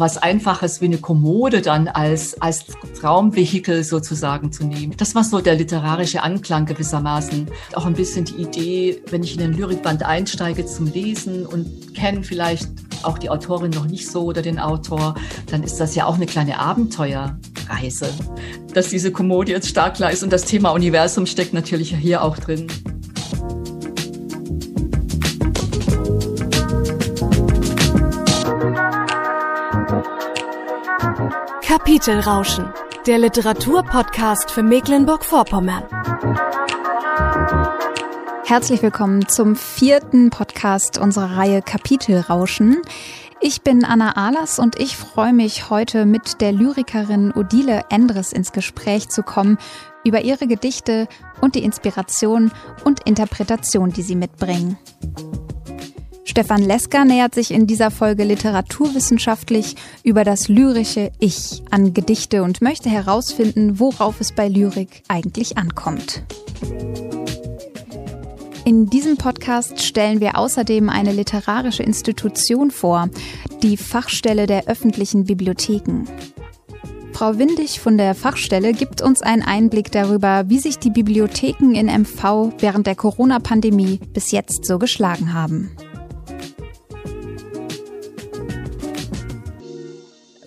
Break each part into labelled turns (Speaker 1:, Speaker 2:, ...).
Speaker 1: was Einfaches wie eine Kommode dann als, als Traumvehikel sozusagen zu nehmen. Das war so der literarische Anklang gewissermaßen. Auch ein bisschen die Idee, wenn ich in den Lyrikband einsteige zum Lesen und kenne vielleicht auch die Autorin noch nicht so oder den Autor, dann ist das ja auch eine kleine Abenteuerreise, dass diese Kommode jetzt stark ist. Und das Thema Universum steckt natürlich hier auch drin.
Speaker 2: Kapitelrauschen, der Literaturpodcast für Mecklenburg-Vorpommern.
Speaker 3: Herzlich willkommen zum vierten Podcast unserer Reihe Kapitelrauschen. Ich bin Anna Ahlers und ich freue mich heute mit der Lyrikerin Odile Endres ins Gespräch zu kommen über ihre Gedichte und die Inspiration und Interpretation, die sie mitbringen. Stefan Lesker nähert sich in dieser Folge literaturwissenschaftlich über das lyrische Ich an Gedichte und möchte herausfinden, worauf es bei Lyrik eigentlich ankommt. In diesem Podcast stellen wir außerdem eine literarische Institution vor, die Fachstelle der öffentlichen Bibliotheken. Frau Windig von der Fachstelle gibt uns einen Einblick darüber, wie sich die Bibliotheken in MV während der Corona-Pandemie bis jetzt so geschlagen haben.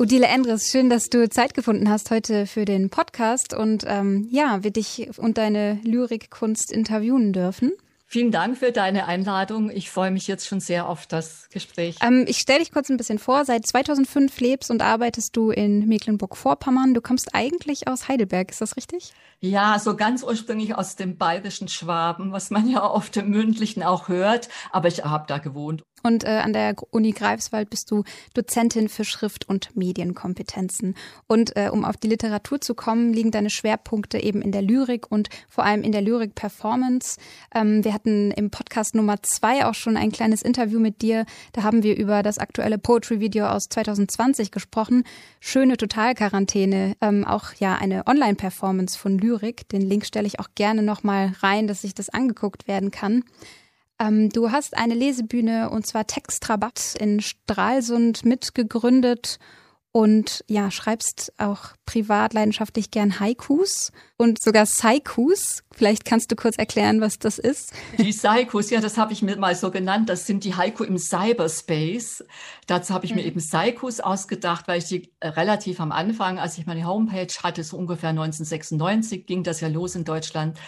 Speaker 3: Odile Endres, schön, dass du Zeit gefunden hast heute für den Podcast und ähm, ja, wir dich und deine Lyrikkunst interviewen dürfen.
Speaker 1: Vielen Dank für deine Einladung. Ich freue mich jetzt schon sehr auf das Gespräch.
Speaker 3: Ähm, ich stelle dich kurz ein bisschen vor. Seit 2005 lebst und arbeitest du in Mecklenburg-Vorpommern. Du kommst eigentlich aus Heidelberg, ist das richtig?
Speaker 1: Ja, so ganz ursprünglich aus dem bayerischen Schwaben, was man ja oft im Mündlichen auch hört. Aber ich habe da gewohnt.
Speaker 3: Und äh, an der Uni Greifswald bist du Dozentin für Schrift- und Medienkompetenzen. Und äh, um auf die Literatur zu kommen, liegen deine Schwerpunkte eben in der Lyrik und vor allem in der Lyrik-Performance. Ähm, wir hatten im Podcast Nummer zwei auch schon ein kleines Interview mit dir. Da haben wir über das aktuelle Poetry-Video aus 2020 gesprochen. Schöne Totalquarantäne, ähm, auch ja eine Online-Performance von Lyrik. Den Link stelle ich auch gerne nochmal rein, dass sich das angeguckt werden kann. Ähm, du hast eine Lesebühne und zwar Textrabatt in Stralsund mitgegründet und ja, schreibst auch privat leidenschaftlich gern Haikus und sogar Saikus. Vielleicht kannst du kurz erklären, was das ist.
Speaker 1: Die Saikus, ja, das habe ich mir mal so genannt. Das sind die Haiku im Cyberspace. Dazu habe ich mhm. mir eben Saikus ausgedacht, weil ich die äh, relativ am Anfang, als ich meine Homepage hatte, so ungefähr 1996, ging das ja los in Deutschland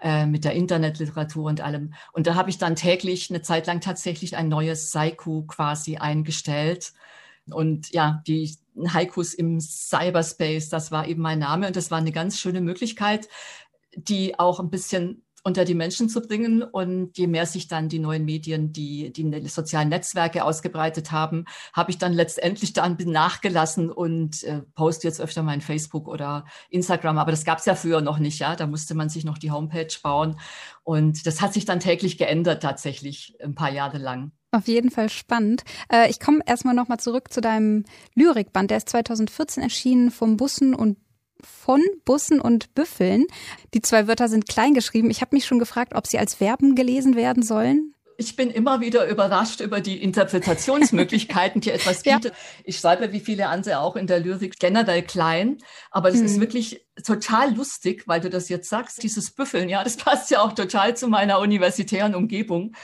Speaker 1: äh, mit der Internetliteratur und allem. Und da habe ich dann täglich eine Zeit lang tatsächlich ein neues Saiku quasi eingestellt. Und ja, die Haikus im Cyberspace, das war eben mein Name und das war eine ganz schöne Möglichkeit, die auch ein bisschen unter die Menschen zu bringen. Und je mehr sich dann die neuen Medien, die, die sozialen Netzwerke ausgebreitet haben, habe ich dann letztendlich dann nachgelassen und äh, poste jetzt öfter mal in Facebook oder Instagram. Aber das gab es ja früher noch nicht, ja. Da musste man sich noch die Homepage bauen. Und das hat sich dann täglich geändert, tatsächlich ein paar Jahre lang.
Speaker 3: Auf jeden Fall spannend. Äh, ich komme erstmal nochmal zurück zu deinem Lyrikband. Der ist 2014 erschienen vom Bussen und von Bussen und Büffeln. Die zwei Wörter sind klein geschrieben. Ich habe mich schon gefragt, ob sie als Verben gelesen werden sollen.
Speaker 1: Ich bin immer wieder überrascht über die Interpretationsmöglichkeiten, die etwas bietet. Ja. Ich schreibe wie viele andere auch in der Lyrik generell klein, aber das mhm. ist wirklich total lustig, weil du das jetzt sagst, dieses Büffeln, ja, das passt ja auch total zu meiner universitären Umgebung.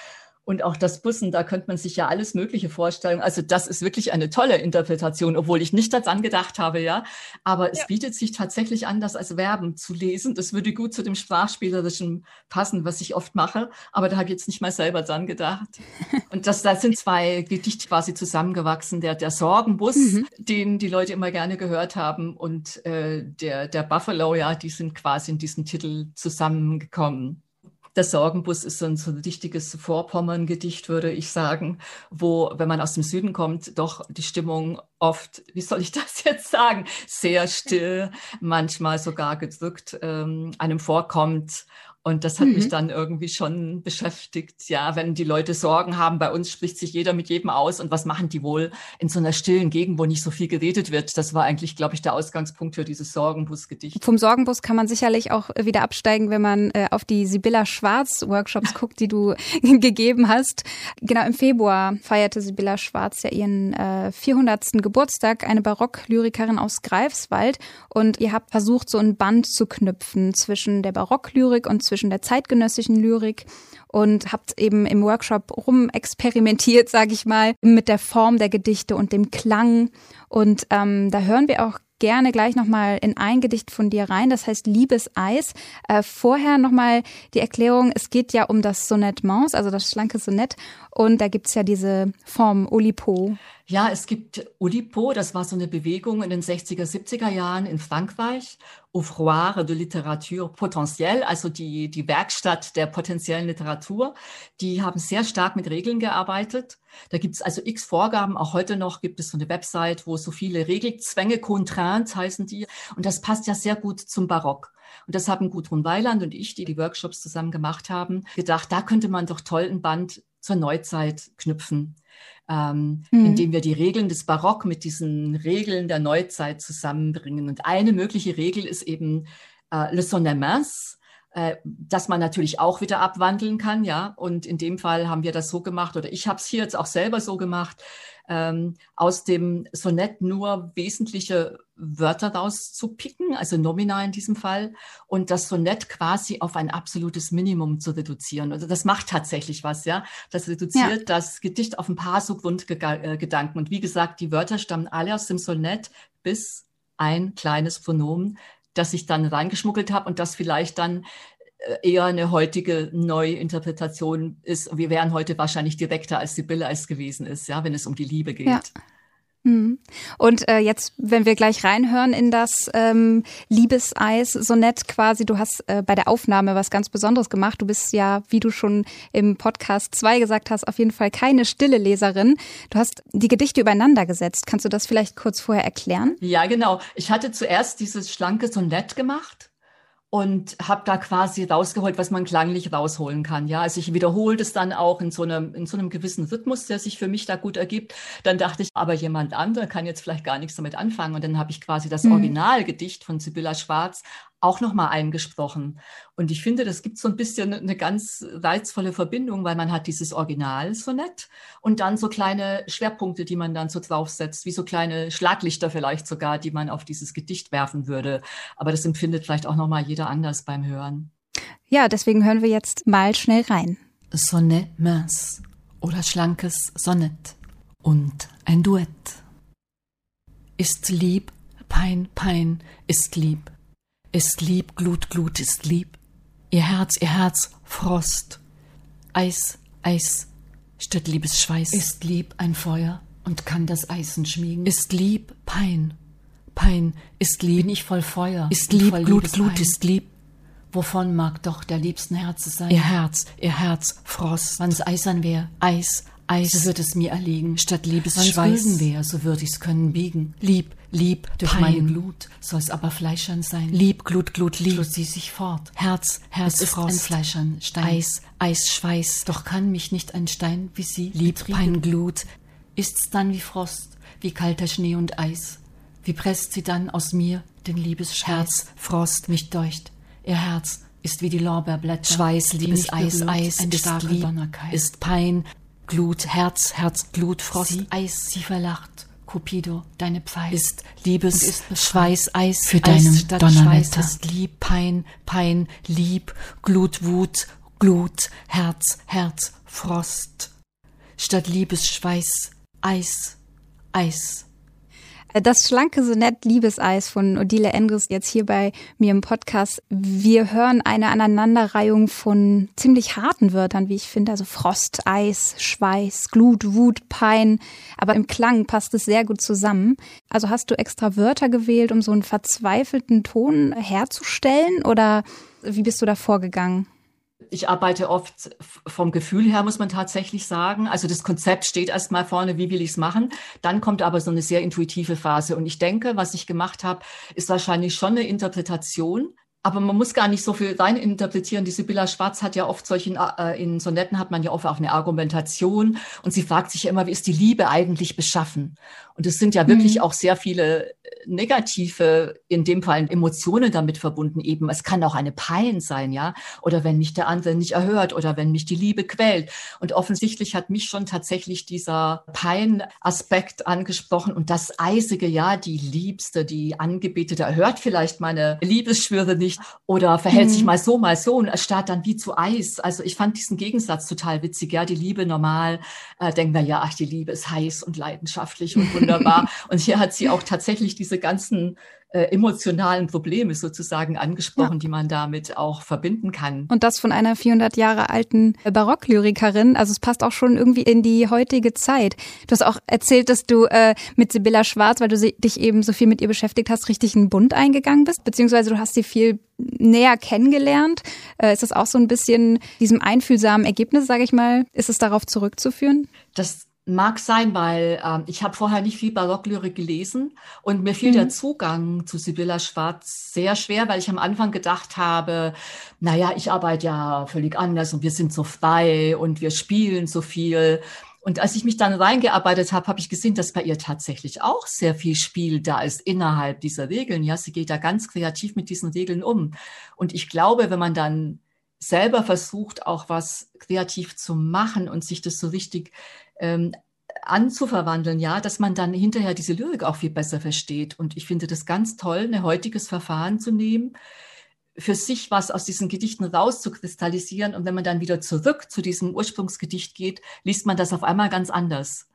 Speaker 1: Und auch das Bussen, da könnte man sich ja alles Mögliche vorstellen. Also das ist wirklich eine tolle Interpretation, obwohl ich nicht daran gedacht habe, ja. Aber es ja. bietet sich tatsächlich an, das als Verben zu lesen. Das würde gut zu dem Sprachspielerischen passen, was ich oft mache. Aber da habe ich jetzt nicht mal selber dran gedacht. Und das, da sind zwei Gedichte quasi zusammengewachsen. Der, der Sorgenbus, mhm. den die Leute immer gerne gehört haben, und äh, der, der Buffalo, ja, die sind quasi in diesem Titel zusammengekommen. Der Sorgenbus ist so ein, so ein richtiges Vorpommern-Gedicht, würde ich sagen, wo, wenn man aus dem Süden kommt, doch die Stimmung oft, wie soll ich das jetzt sagen, sehr still, manchmal sogar gedrückt ähm, einem vorkommt und das hat mhm. mich dann irgendwie schon beschäftigt. Ja, wenn die Leute Sorgen haben, bei uns spricht sich jeder mit jedem aus. Und was machen die wohl in so einer stillen Gegend, wo nicht so viel geredet wird? Das war eigentlich, glaube ich, der Ausgangspunkt für dieses Sorgenbus-Gedicht.
Speaker 3: Vom Sorgenbus kann man sicherlich auch wieder absteigen, wenn man äh, auf die Sibylla Schwarz Workshops guckt, die du gegeben hast. Genau, im Februar feierte Sibylla Schwarz ja ihren äh, 400. Geburtstag eine Barocklyrikerin aus Greifswald und ihr habt versucht, so ein Band zu knüpfen zwischen der Barocklyrik und zwischen der zeitgenössischen Lyrik und habt eben im Workshop rumexperimentiert, sage ich mal, mit der Form der Gedichte und dem Klang. Und ähm, da hören wir auch gerne gleich nochmal in ein Gedicht von dir rein, das heißt Liebeseis. Äh, vorher nochmal die Erklärung, es geht ja um das Sonettement, also das schlanke Sonett und da gibt's ja diese Form Olipo.
Speaker 1: Ja, es gibt Oulipo, das war so eine Bewegung in den 60er, 70er Jahren in Frankreich, Ouvroir de Literature Potentielle, also die, die Werkstatt der potenziellen Literatur. Die haben sehr stark mit Regeln gearbeitet. Da gibt es also x Vorgaben. Auch heute noch gibt es so eine Website, wo so viele Regelzwänge, Contraintes heißen die. Und das passt ja sehr gut zum Barock. Und das haben Gudrun Weiland und ich, die die Workshops zusammen gemacht haben, gedacht, da könnte man doch toll ein Band zur Neuzeit knüpfen ähm, mhm. indem wir die Regeln des Barock mit diesen Regeln der Neuzeit zusammenbringen. Und eine mögliche Regel ist eben äh, Le Sonnements, äh, dass man natürlich auch wieder abwandeln kann, ja. Und in dem Fall haben wir das so gemacht, oder ich habe es hier jetzt auch selber so gemacht, ähm, aus dem Sonett nur wesentliche Wörter rauszupicken, also nominal in diesem Fall, und das Sonett quasi auf ein absolutes Minimum zu reduzieren. Also das macht tatsächlich was, ja. Das reduziert ja. das Gedicht auf ein paar so Grundgedanken. Und wie gesagt, die Wörter stammen alle aus dem Sonett bis ein kleines Pronomen, das ich dann reingeschmuggelt habe und das vielleicht dann äh, eher eine heutige Neuinterpretation ist. Wir wären heute wahrscheinlich direkter als Sibylle es gewesen ist, ja, wenn es um die Liebe geht. Ja.
Speaker 3: Mhm. Und äh, jetzt, wenn wir gleich reinhören in das ähm, Liebeseis-Sonett quasi, du hast äh, bei der Aufnahme was ganz Besonderes gemacht. Du bist ja, wie du schon im Podcast 2 gesagt hast, auf jeden Fall keine stille Leserin. Du hast die Gedichte übereinander gesetzt. Kannst du das vielleicht kurz vorher erklären?
Speaker 1: Ja, genau. Ich hatte zuerst dieses schlanke Sonett gemacht und habe da quasi rausgeholt, was man klanglich rausholen kann. Ja, also ich wiederhole das dann auch in so einem in so einem gewissen Rhythmus, der sich für mich da gut ergibt. Dann dachte ich, aber jemand anderer kann jetzt vielleicht gar nichts damit anfangen und dann habe ich quasi das mhm. Originalgedicht von Sibylla Schwarz auch nochmal eingesprochen. Und ich finde, das gibt so ein bisschen eine ganz reizvolle Verbindung, weil man hat dieses Original-Sonett und dann so kleine Schwerpunkte, die man dann so draufsetzt, wie so kleine Schlaglichter vielleicht sogar, die man auf dieses Gedicht werfen würde. Aber das empfindet vielleicht auch nochmal jeder anders beim Hören.
Speaker 3: Ja, deswegen hören wir jetzt mal schnell rein.
Speaker 1: Sonnet mince oder schlankes Sonett und ein Duett. Ist lieb, Pein, Pein, ist lieb ist lieb, Glut, Glut ist lieb. Ihr Herz, ihr Herz, Frost. Eis, Eis, statt Liebesschweiß. Ist lieb ein Feuer und kann das Eisen schmiegen. Ist lieb Pein, Pein, ist lieb. Bin ich voll Feuer. Ist lieb, Glut, Glut ist lieb. Wovon mag doch der liebsten Herze sein? Ihr Herz, ihr Herz, Frost. Wann's eisern wär, Eis, Eis. So wird es mir erliegen. Statt Liebesschweiß. Wann's wär, so würd ich's können biegen. Lieb, Lieb durch Pein. meine Glut soll's aber fleischern sein. Lieb, Glut, Glut, lieb. Schluss sie sich fort. Herz, Herz, es ist Frost. ein Fleischern, Stein. Eis, Eis, Schweiß. Doch kann mich nicht ein Stein wie sie Lieb, Pein, Glut. Ist's dann wie Frost, wie kalter Schnee und Eis. Wie presst sie dann aus mir den Liebesschweiß? Herz, Frost, mich deucht. Ihr Herz ist wie die Lorbeerblätter. Schweiß, Liebes Eis, Eis, ein ist Lieb, ist Pein, Glut, Herz, Herz, Glut, Frost, sie, Eis, sie verlacht Cupido, deine Pfeil ist Liebes, ist Schweiß, Eis, für deinen statt Donnerwetter. Schweiß ist Lieb, Pein, Pein, Lieb, Glut, Wut, Glut, Herz, Herz, Frost. Statt Liebesschweiß, Eis, Eis.
Speaker 3: Das schlanke Sonett Liebeseis von Odile Endres jetzt hier bei mir im Podcast. Wir hören eine Aneinanderreihung von ziemlich harten Wörtern, wie ich finde. Also Frost, Eis, Schweiß, Glut, Wut, Pein. Aber im Klang passt es sehr gut zusammen. Also hast du extra Wörter gewählt, um so einen verzweifelten Ton herzustellen? Oder wie bist du da vorgegangen?
Speaker 1: Ich arbeite oft vom Gefühl her, muss man tatsächlich sagen. Also das Konzept steht erstmal vorne, wie will ich es machen. Dann kommt aber so eine sehr intuitive Phase. Und ich denke, was ich gemacht habe, ist wahrscheinlich schon eine Interpretation aber man muss gar nicht so viel rein interpretieren. Die Sibylla Schwarz hat ja oft solchen, äh, in Sonetten hat man ja oft auch eine Argumentation und sie fragt sich immer, wie ist die Liebe eigentlich beschaffen? Und es sind ja wirklich mhm. auch sehr viele negative, in dem Fall Emotionen damit verbunden eben. Es kann auch eine Pein sein, ja, oder wenn mich der andere nicht erhört oder wenn mich die Liebe quält. Und offensichtlich hat mich schon tatsächlich dieser Pein-Aspekt angesprochen und das eisige, ja, die Liebste, die Angebetete erhört vielleicht meine Liebesschwüre nicht oder verhält mhm. sich mal so, mal so und erstarrt dann wie zu Eis. Also ich fand diesen Gegensatz total witzig, ja, die Liebe normal, äh, denken wir ja, ach, die Liebe ist heiß und leidenschaftlich und wunderbar. und hier hat sie auch tatsächlich diese ganzen äh, emotionalen Probleme sozusagen angesprochen, ja. die man damit auch verbinden kann.
Speaker 3: Und das von einer 400 Jahre alten Barocklyrikerin. Also es passt auch schon irgendwie in die heutige Zeit. Du hast auch erzählt, dass du äh, mit Sibylla Schwarz, weil du dich eben so viel mit ihr beschäftigt hast, richtig einen Bund eingegangen bist, beziehungsweise du hast sie viel näher kennengelernt. Äh, ist das auch so ein bisschen diesem einfühlsamen Ergebnis, sage ich mal, ist es darauf zurückzuführen?
Speaker 1: Das Mag sein, weil ähm, ich habe vorher nicht viel Barocklyrik gelesen und mir fiel mhm. der Zugang zu Sibylla Schwarz sehr schwer, weil ich am Anfang gedacht habe, naja, ich arbeite ja völlig anders und wir sind so frei und wir spielen so viel. Und als ich mich dann reingearbeitet habe, habe ich gesehen, dass bei ihr tatsächlich auch sehr viel Spiel da ist innerhalb dieser Regeln. Ja, sie geht da ganz kreativ mit diesen Regeln um. Und ich glaube, wenn man dann selber versucht, auch was kreativ zu machen und sich das so richtig ähm, anzuverwandeln, ja, dass man dann hinterher diese Lyrik auch viel besser versteht. Und ich finde das ganz toll, ein heutiges Verfahren zu nehmen, für sich was aus diesen Gedichten rauszukristallisieren. Und wenn man dann wieder zurück zu diesem Ursprungsgedicht geht, liest man das auf einmal ganz anders.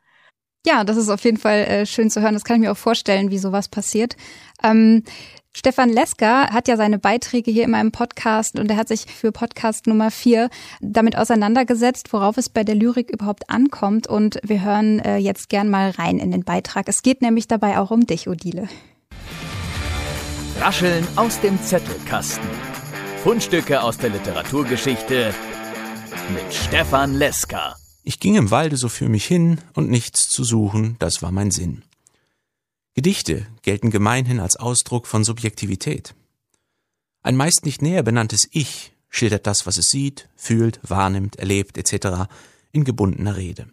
Speaker 3: Ja, das ist auf jeden Fall äh, schön zu hören. Das kann ich mir auch vorstellen, wie sowas passiert. Ähm, Stefan Lesker hat ja seine Beiträge hier in meinem Podcast und er hat sich für Podcast Nummer vier damit auseinandergesetzt, worauf es bei der Lyrik überhaupt ankommt. Und wir hören äh, jetzt gern mal rein in den Beitrag. Es geht nämlich dabei auch um dich, Odile.
Speaker 4: Rascheln aus dem Zettelkasten. Fundstücke aus der Literaturgeschichte mit Stefan Lesker.
Speaker 5: Ich ging im Walde so für mich hin und nichts zu suchen, das war mein Sinn. Gedichte gelten gemeinhin als Ausdruck von Subjektivität. Ein meist nicht näher benanntes Ich schildert das, was es sieht, fühlt, wahrnimmt, erlebt etc. in gebundener Rede.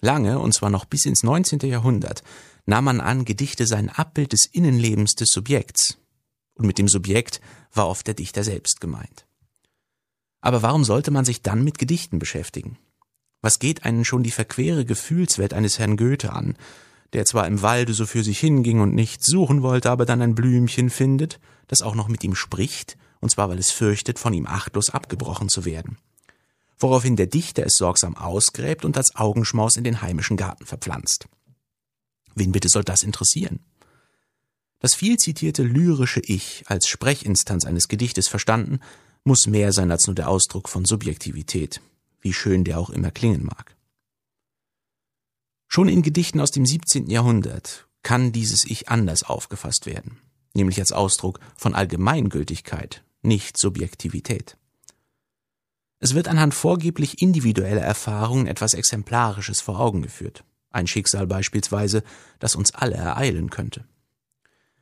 Speaker 5: Lange, und zwar noch bis ins 19. Jahrhundert, nahm man an, Gedichte seien Abbild des Innenlebens des Subjekts. Und mit dem Subjekt war oft der Dichter selbst gemeint. Aber warum sollte man sich dann mit Gedichten beschäftigen? Was geht einen schon die verquere Gefühlswelt eines Herrn Goethe an, der zwar im Walde so für sich hinging und nichts suchen wollte, aber dann ein Blümchen findet, das auch noch mit ihm spricht, und zwar weil es fürchtet, von ihm achtlos abgebrochen zu werden. Woraufhin der Dichter es sorgsam ausgräbt und als Augenschmaus in den heimischen Garten verpflanzt. Wen bitte soll das interessieren? Das viel zitierte lyrische Ich als Sprechinstanz eines Gedichtes verstanden, muss mehr sein als nur der Ausdruck von Subjektivität, wie schön der auch immer klingen mag. Schon in Gedichten aus dem 17. Jahrhundert kann dieses Ich anders aufgefasst werden, nämlich als Ausdruck von Allgemeingültigkeit, nicht Subjektivität. Es wird anhand vorgeblich individueller Erfahrungen etwas Exemplarisches vor Augen geführt, ein Schicksal beispielsweise, das uns alle ereilen könnte.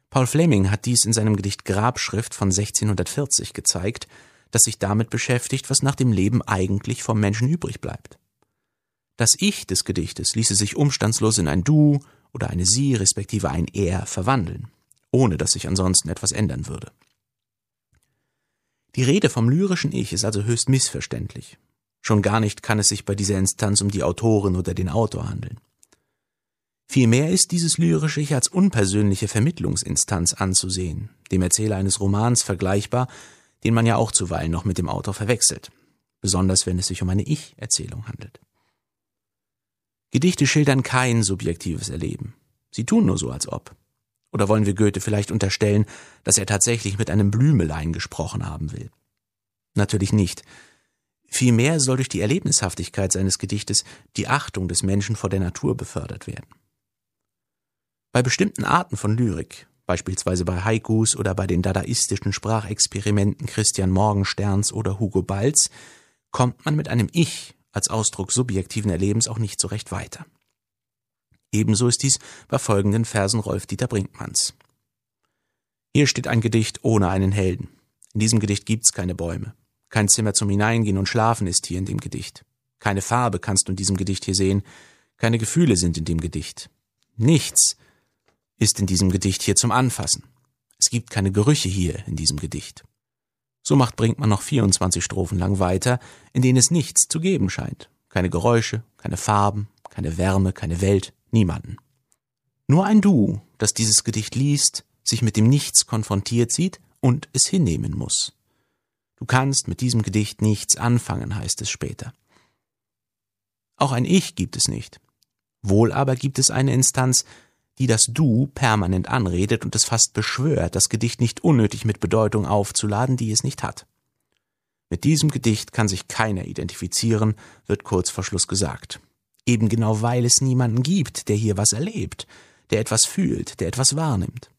Speaker 5: Paul Fleming hat dies in seinem Gedicht Grabschrift von 1640 gezeigt, das sich damit beschäftigt, was nach dem Leben eigentlich vom Menschen übrig bleibt. Das Ich des Gedichtes ließe sich umstandslos in ein Du oder eine Sie respektive ein Er verwandeln, ohne dass sich ansonsten etwas ändern würde. Die Rede vom lyrischen Ich ist also höchst missverständlich. Schon gar nicht kann es sich bei dieser Instanz um die Autorin oder den Autor handeln. Vielmehr ist dieses lyrische Ich als unpersönliche Vermittlungsinstanz anzusehen, dem Erzähler eines Romans vergleichbar, den man ja auch zuweilen noch mit dem Autor verwechselt, besonders wenn es sich um eine Ich-Erzählung handelt. Gedichte schildern kein subjektives Erleben. Sie tun nur so, als ob. Oder wollen wir Goethe vielleicht unterstellen, dass er tatsächlich mit einem Blümelein gesprochen haben will? Natürlich nicht. Vielmehr soll durch die Erlebnishaftigkeit seines Gedichtes die Achtung des Menschen vor der Natur befördert werden. Bei bestimmten Arten von Lyrik, beispielsweise bei Haikus oder bei den dadaistischen Sprachexperimenten Christian Morgensterns oder Hugo Balz, kommt man mit einem Ich als Ausdruck subjektiven Erlebens auch nicht so recht weiter. Ebenso ist dies bei folgenden Versen Rolf-Dieter Brinkmanns. Hier steht ein Gedicht ohne einen Helden. In diesem Gedicht gibt's keine Bäume. Kein Zimmer zum Hineingehen und Schlafen ist hier in dem Gedicht. Keine Farbe kannst du in diesem Gedicht hier sehen. Keine Gefühle sind in dem Gedicht. Nichts ist in diesem Gedicht hier zum Anfassen. Es gibt keine Gerüche hier in diesem Gedicht. So macht Brinkmann noch 24 Strophen lang weiter, in denen es nichts zu geben scheint. Keine Geräusche, keine Farben, keine Wärme, keine Welt, niemanden. Nur ein Du, das dieses Gedicht liest, sich mit dem Nichts konfrontiert sieht und es hinnehmen muss. Du kannst mit diesem Gedicht nichts anfangen, heißt es später. Auch ein Ich gibt es nicht. Wohl aber gibt es eine Instanz, die das Du permanent anredet und es fast beschwört, das Gedicht nicht unnötig mit Bedeutung aufzuladen, die es nicht hat. Mit diesem Gedicht kann sich keiner identifizieren, wird kurz vor Schluss gesagt. Eben genau weil es niemanden gibt, der hier was erlebt, der etwas fühlt, der etwas wahrnimmt.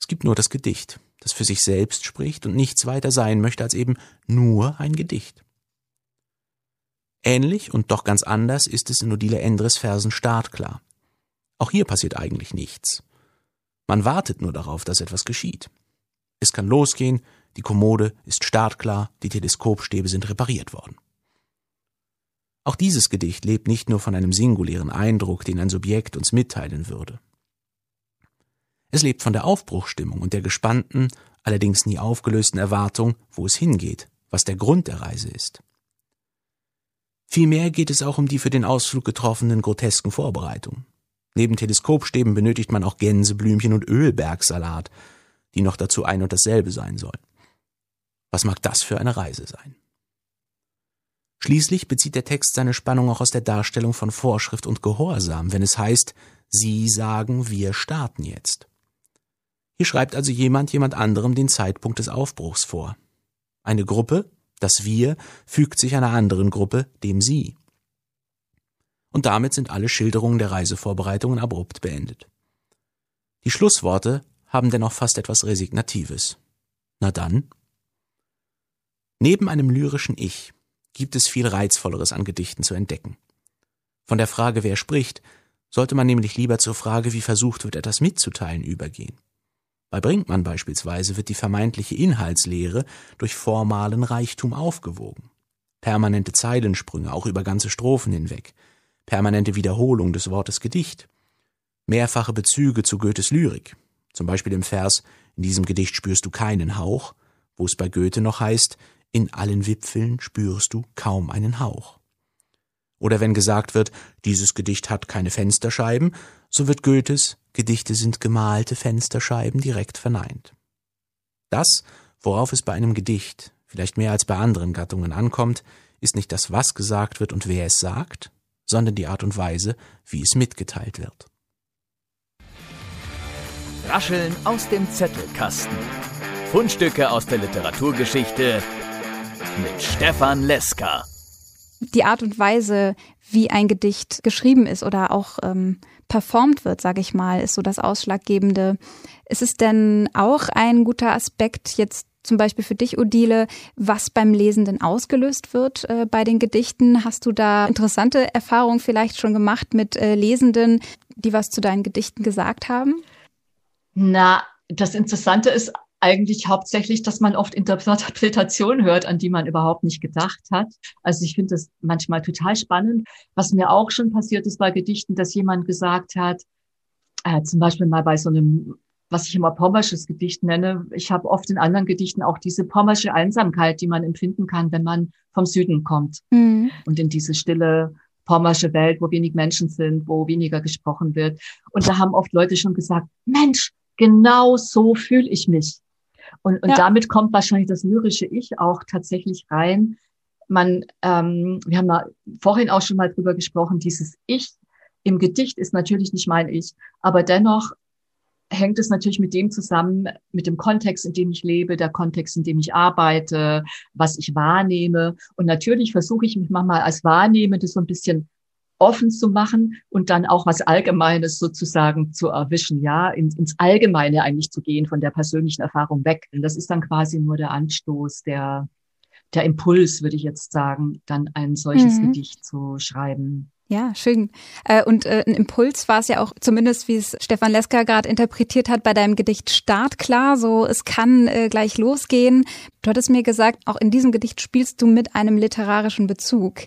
Speaker 5: Es gibt nur das Gedicht, das für sich selbst spricht und nichts weiter sein möchte als eben nur ein Gedicht. Ähnlich und doch ganz anders ist es in Odile Endres Versen startklar. Auch hier passiert eigentlich nichts. Man wartet nur darauf, dass etwas geschieht. Es kann losgehen, die Kommode ist startklar, die Teleskopstäbe sind repariert worden. Auch dieses Gedicht lebt nicht nur von einem singulären Eindruck, den ein Subjekt uns mitteilen würde. Es lebt von der Aufbruchstimmung und der gespannten, allerdings nie aufgelösten Erwartung, wo es hingeht, was der Grund der Reise ist. Vielmehr geht es auch um die für den Ausflug getroffenen grotesken Vorbereitungen. Neben Teleskopstäben benötigt man auch Gänseblümchen und Ölbergsalat, die noch dazu ein und dasselbe sein sollen. Was mag das für eine Reise sein? Schließlich bezieht der Text seine Spannung auch aus der Darstellung von Vorschrift und Gehorsam, wenn es heißt, Sie sagen, wir starten jetzt. Hier schreibt also jemand jemand anderem den Zeitpunkt des Aufbruchs vor. Eine Gruppe, das Wir, fügt sich einer anderen Gruppe, dem Sie. Und damit sind alle Schilderungen der Reisevorbereitungen abrupt beendet. Die Schlussworte haben dennoch fast etwas Resignatives. Na dann? Neben einem lyrischen Ich gibt es viel Reizvolleres an Gedichten zu entdecken. Von der Frage, wer spricht, sollte man nämlich lieber zur Frage, wie versucht wird, etwas mitzuteilen, übergehen. Bei Brinkmann beispielsweise wird die vermeintliche Inhaltslehre durch formalen Reichtum aufgewogen. Permanente Zeilensprünge, auch über ganze Strophen hinweg, permanente Wiederholung des Wortes Gedicht, mehrfache Bezüge zu Goethes Lyrik, zum Beispiel im Vers In diesem Gedicht spürst du keinen Hauch, wo es bei Goethe noch heißt In allen Wipfeln spürst du kaum einen Hauch. Oder wenn gesagt wird, dieses Gedicht hat keine Fensterscheiben, so wird Goethes Gedichte sind gemalte Fensterscheiben direkt verneint. Das, worauf es bei einem Gedicht, vielleicht mehr als bei anderen Gattungen ankommt, ist nicht das, was gesagt wird und wer es sagt, sondern die Art und Weise, wie es mitgeteilt wird.
Speaker 4: Rascheln aus dem Zettelkasten. Fundstücke aus der Literaturgeschichte mit Stefan Leska.
Speaker 3: Die Art und Weise, wie ein Gedicht geschrieben ist oder auch ähm, performt wird, sage ich mal, ist so das Ausschlaggebende. Ist es denn auch ein guter Aspekt jetzt zum Beispiel für dich, Odile, was beim Lesenden ausgelöst wird äh, bei den Gedichten? Hast du da interessante Erfahrungen vielleicht schon gemacht mit äh, Lesenden, die was zu deinen Gedichten gesagt haben?
Speaker 1: Na, das Interessante ist eigentlich hauptsächlich, dass man oft Interpretationen hört, an die man überhaupt nicht gedacht hat. Also ich finde das manchmal total spannend. Was mir auch schon passiert ist bei Gedichten, dass jemand gesagt hat, äh, zum Beispiel mal bei so einem was ich immer pommersches Gedicht nenne. Ich habe oft in anderen Gedichten auch diese pommersche Einsamkeit, die man empfinden kann, wenn man vom Süden kommt mhm. und in diese stille pommersche Welt, wo wenig Menschen sind, wo weniger gesprochen wird. Und da haben oft Leute schon gesagt, Mensch, genau so fühle ich mich. Und, und ja. damit kommt wahrscheinlich das lyrische Ich auch tatsächlich rein. Man, ähm, wir haben da vorhin auch schon mal drüber gesprochen, dieses Ich im Gedicht ist natürlich nicht mein Ich, aber dennoch hängt es natürlich mit dem zusammen, mit dem Kontext, in dem ich lebe, der Kontext, in dem ich arbeite, was ich wahrnehme. Und natürlich versuche ich mich manchmal als Wahrnehmende so ein bisschen offen zu machen und dann auch was Allgemeines sozusagen zu erwischen, ja, ins, ins Allgemeine eigentlich zu gehen, von der persönlichen Erfahrung weg. Und das ist dann quasi nur der Anstoß, der, der Impuls, würde ich jetzt sagen, dann ein solches mhm. Gedicht zu schreiben.
Speaker 3: Ja, schön. Äh, und äh, ein Impuls war es ja auch, zumindest wie es Stefan Leska gerade interpretiert hat, bei deinem Gedicht startklar. So, es kann äh, gleich losgehen. Du hattest mir gesagt, auch in diesem Gedicht spielst du mit einem literarischen Bezug.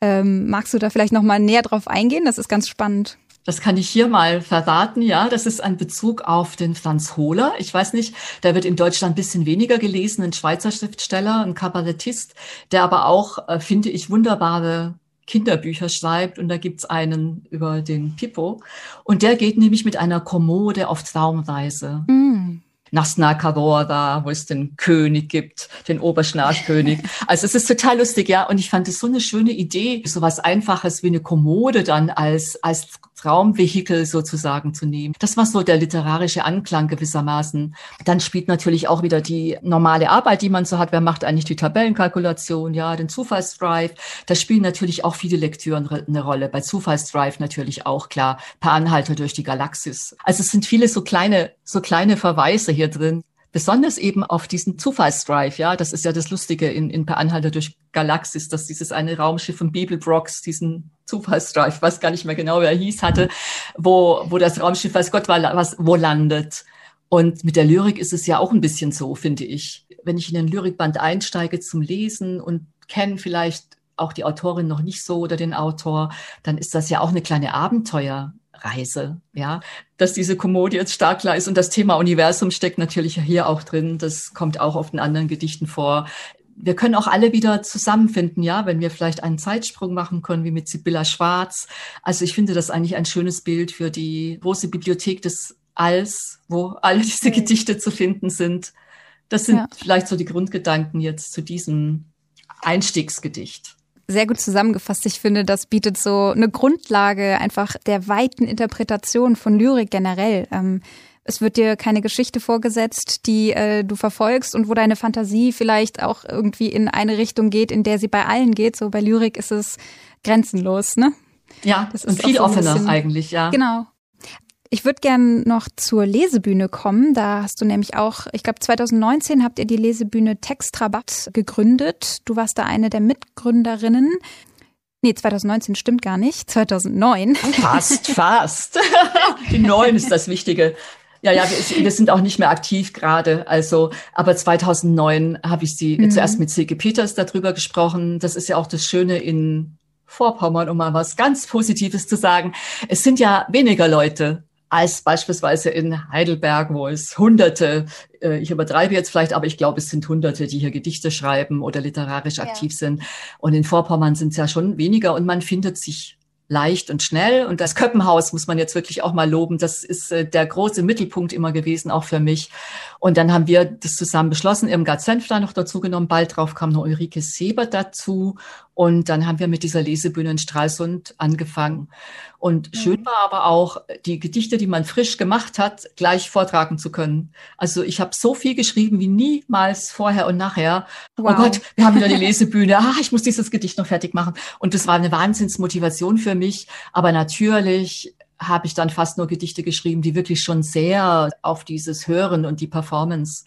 Speaker 3: Ähm, magst du da vielleicht nochmal näher drauf eingehen? Das ist ganz spannend.
Speaker 1: Das kann ich hier mal verraten, ja. Das ist ein Bezug auf den Franz Hohler. Ich weiß nicht, der wird in Deutschland ein bisschen weniger gelesen, ein Schweizer Schriftsteller, ein Kabarettist, der aber auch, äh, finde ich, wunderbare Kinderbücher schreibt. Und da gibt's einen über den Pippo. Und der geht nämlich mit einer Kommode auf Traumreise. Mm nach Snakavora, wo es den König gibt, den Oberschnarchkönig. Also es ist total lustig, ja. Und ich fand es so eine schöne Idee, so was Einfaches wie eine Kommode dann als, als Traumvehikel sozusagen zu nehmen. Das war so der literarische Anklang gewissermaßen. Dann spielt natürlich auch wieder die normale Arbeit, die man so hat. Wer macht eigentlich die Tabellenkalkulation? Ja, den Zufallsdrive. Da spielen natürlich auch viele Lektüren eine Rolle. Bei Zufallsdrive natürlich auch klar. Per Anhalter durch die Galaxis. Also es sind viele so kleine, so kleine Verweise hier drin besonders eben auf diesen Zufallsdrive, ja, das ist ja das Lustige in, in Per Anhalter durch Galaxis, dass dieses eine Raumschiff von Bibelbrox diesen Zufallsdrive, weiß gar nicht mehr genau, wer er hieß, hatte, wo, wo das Raumschiff, weiß Gott, was, wo landet. Und mit der Lyrik ist es ja auch ein bisschen so, finde ich. Wenn ich in den Lyrikband einsteige zum Lesen und kenne vielleicht auch die Autorin noch nicht so oder den Autor, dann ist das ja auch eine kleine Abenteuer. Reise, ja, dass diese Kommodie jetzt stark klar ist und das Thema Universum steckt natürlich hier auch drin. Das kommt auch auf den anderen Gedichten vor. Wir können auch alle wieder zusammenfinden, ja, wenn wir vielleicht einen Zeitsprung machen können, wie mit Sibylla Schwarz. Also ich finde das eigentlich ein schönes Bild für die große Bibliothek des Alls, wo alle diese Gedichte zu finden sind. Das sind ja. vielleicht so die Grundgedanken jetzt zu diesem Einstiegsgedicht
Speaker 3: sehr gut zusammengefasst. Ich finde, das bietet so eine Grundlage einfach der weiten Interpretation von Lyrik generell. Ähm, es wird dir keine Geschichte vorgesetzt, die äh, du verfolgst und wo deine Fantasie vielleicht auch irgendwie in eine Richtung geht, in der sie bei allen geht. So bei Lyrik ist es grenzenlos, ne?
Speaker 1: Ja, das ist viel so offener bisschen, eigentlich, ja.
Speaker 3: Genau. Ich würde gern noch zur Lesebühne kommen. Da hast du nämlich auch, ich glaube 2019 habt ihr die Lesebühne Textrabatt gegründet. Du warst da eine der Mitgründerinnen. Nee, 2019 stimmt gar nicht. 2009.
Speaker 1: Fast, fast. Die neun ist das Wichtige. Ja, ja, wir, wir, sind auch nicht mehr aktiv gerade. Also, aber 2009 habe ich sie mhm. zuerst mit Silke Peters darüber gesprochen. Das ist ja auch das Schöne in Vorpommern, um mal was ganz Positives zu sagen. Es sind ja weniger Leute als beispielsweise in Heidelberg, wo es Hunderte, äh, ich übertreibe jetzt vielleicht, aber ich glaube, es sind Hunderte, die hier Gedichte schreiben oder literarisch aktiv ja. sind. Und in Vorpommern sind es ja schon weniger und man findet sich leicht und schnell. Und das Köppenhaus muss man jetzt wirklich auch mal loben. Das ist äh, der große Mittelpunkt immer gewesen, auch für mich. Und dann haben wir das zusammen beschlossen, Irmgard Senfler noch dazu genommen. Bald drauf kam noch Ulrike Seber dazu. Und dann haben wir mit dieser Lesebühne in Stralsund angefangen. Und mhm. schön war aber auch, die Gedichte, die man frisch gemacht hat, gleich vortragen zu können. Also ich habe so viel geschrieben wie niemals vorher und nachher. Oh wow. Oh Gott, wir haben wieder die Lesebühne. Ah, ich muss dieses Gedicht noch fertig machen. Und das war eine Wahnsinnsmotivation für mich. Aber natürlich habe ich dann fast nur Gedichte geschrieben, die wirklich schon sehr auf dieses Hören und die Performance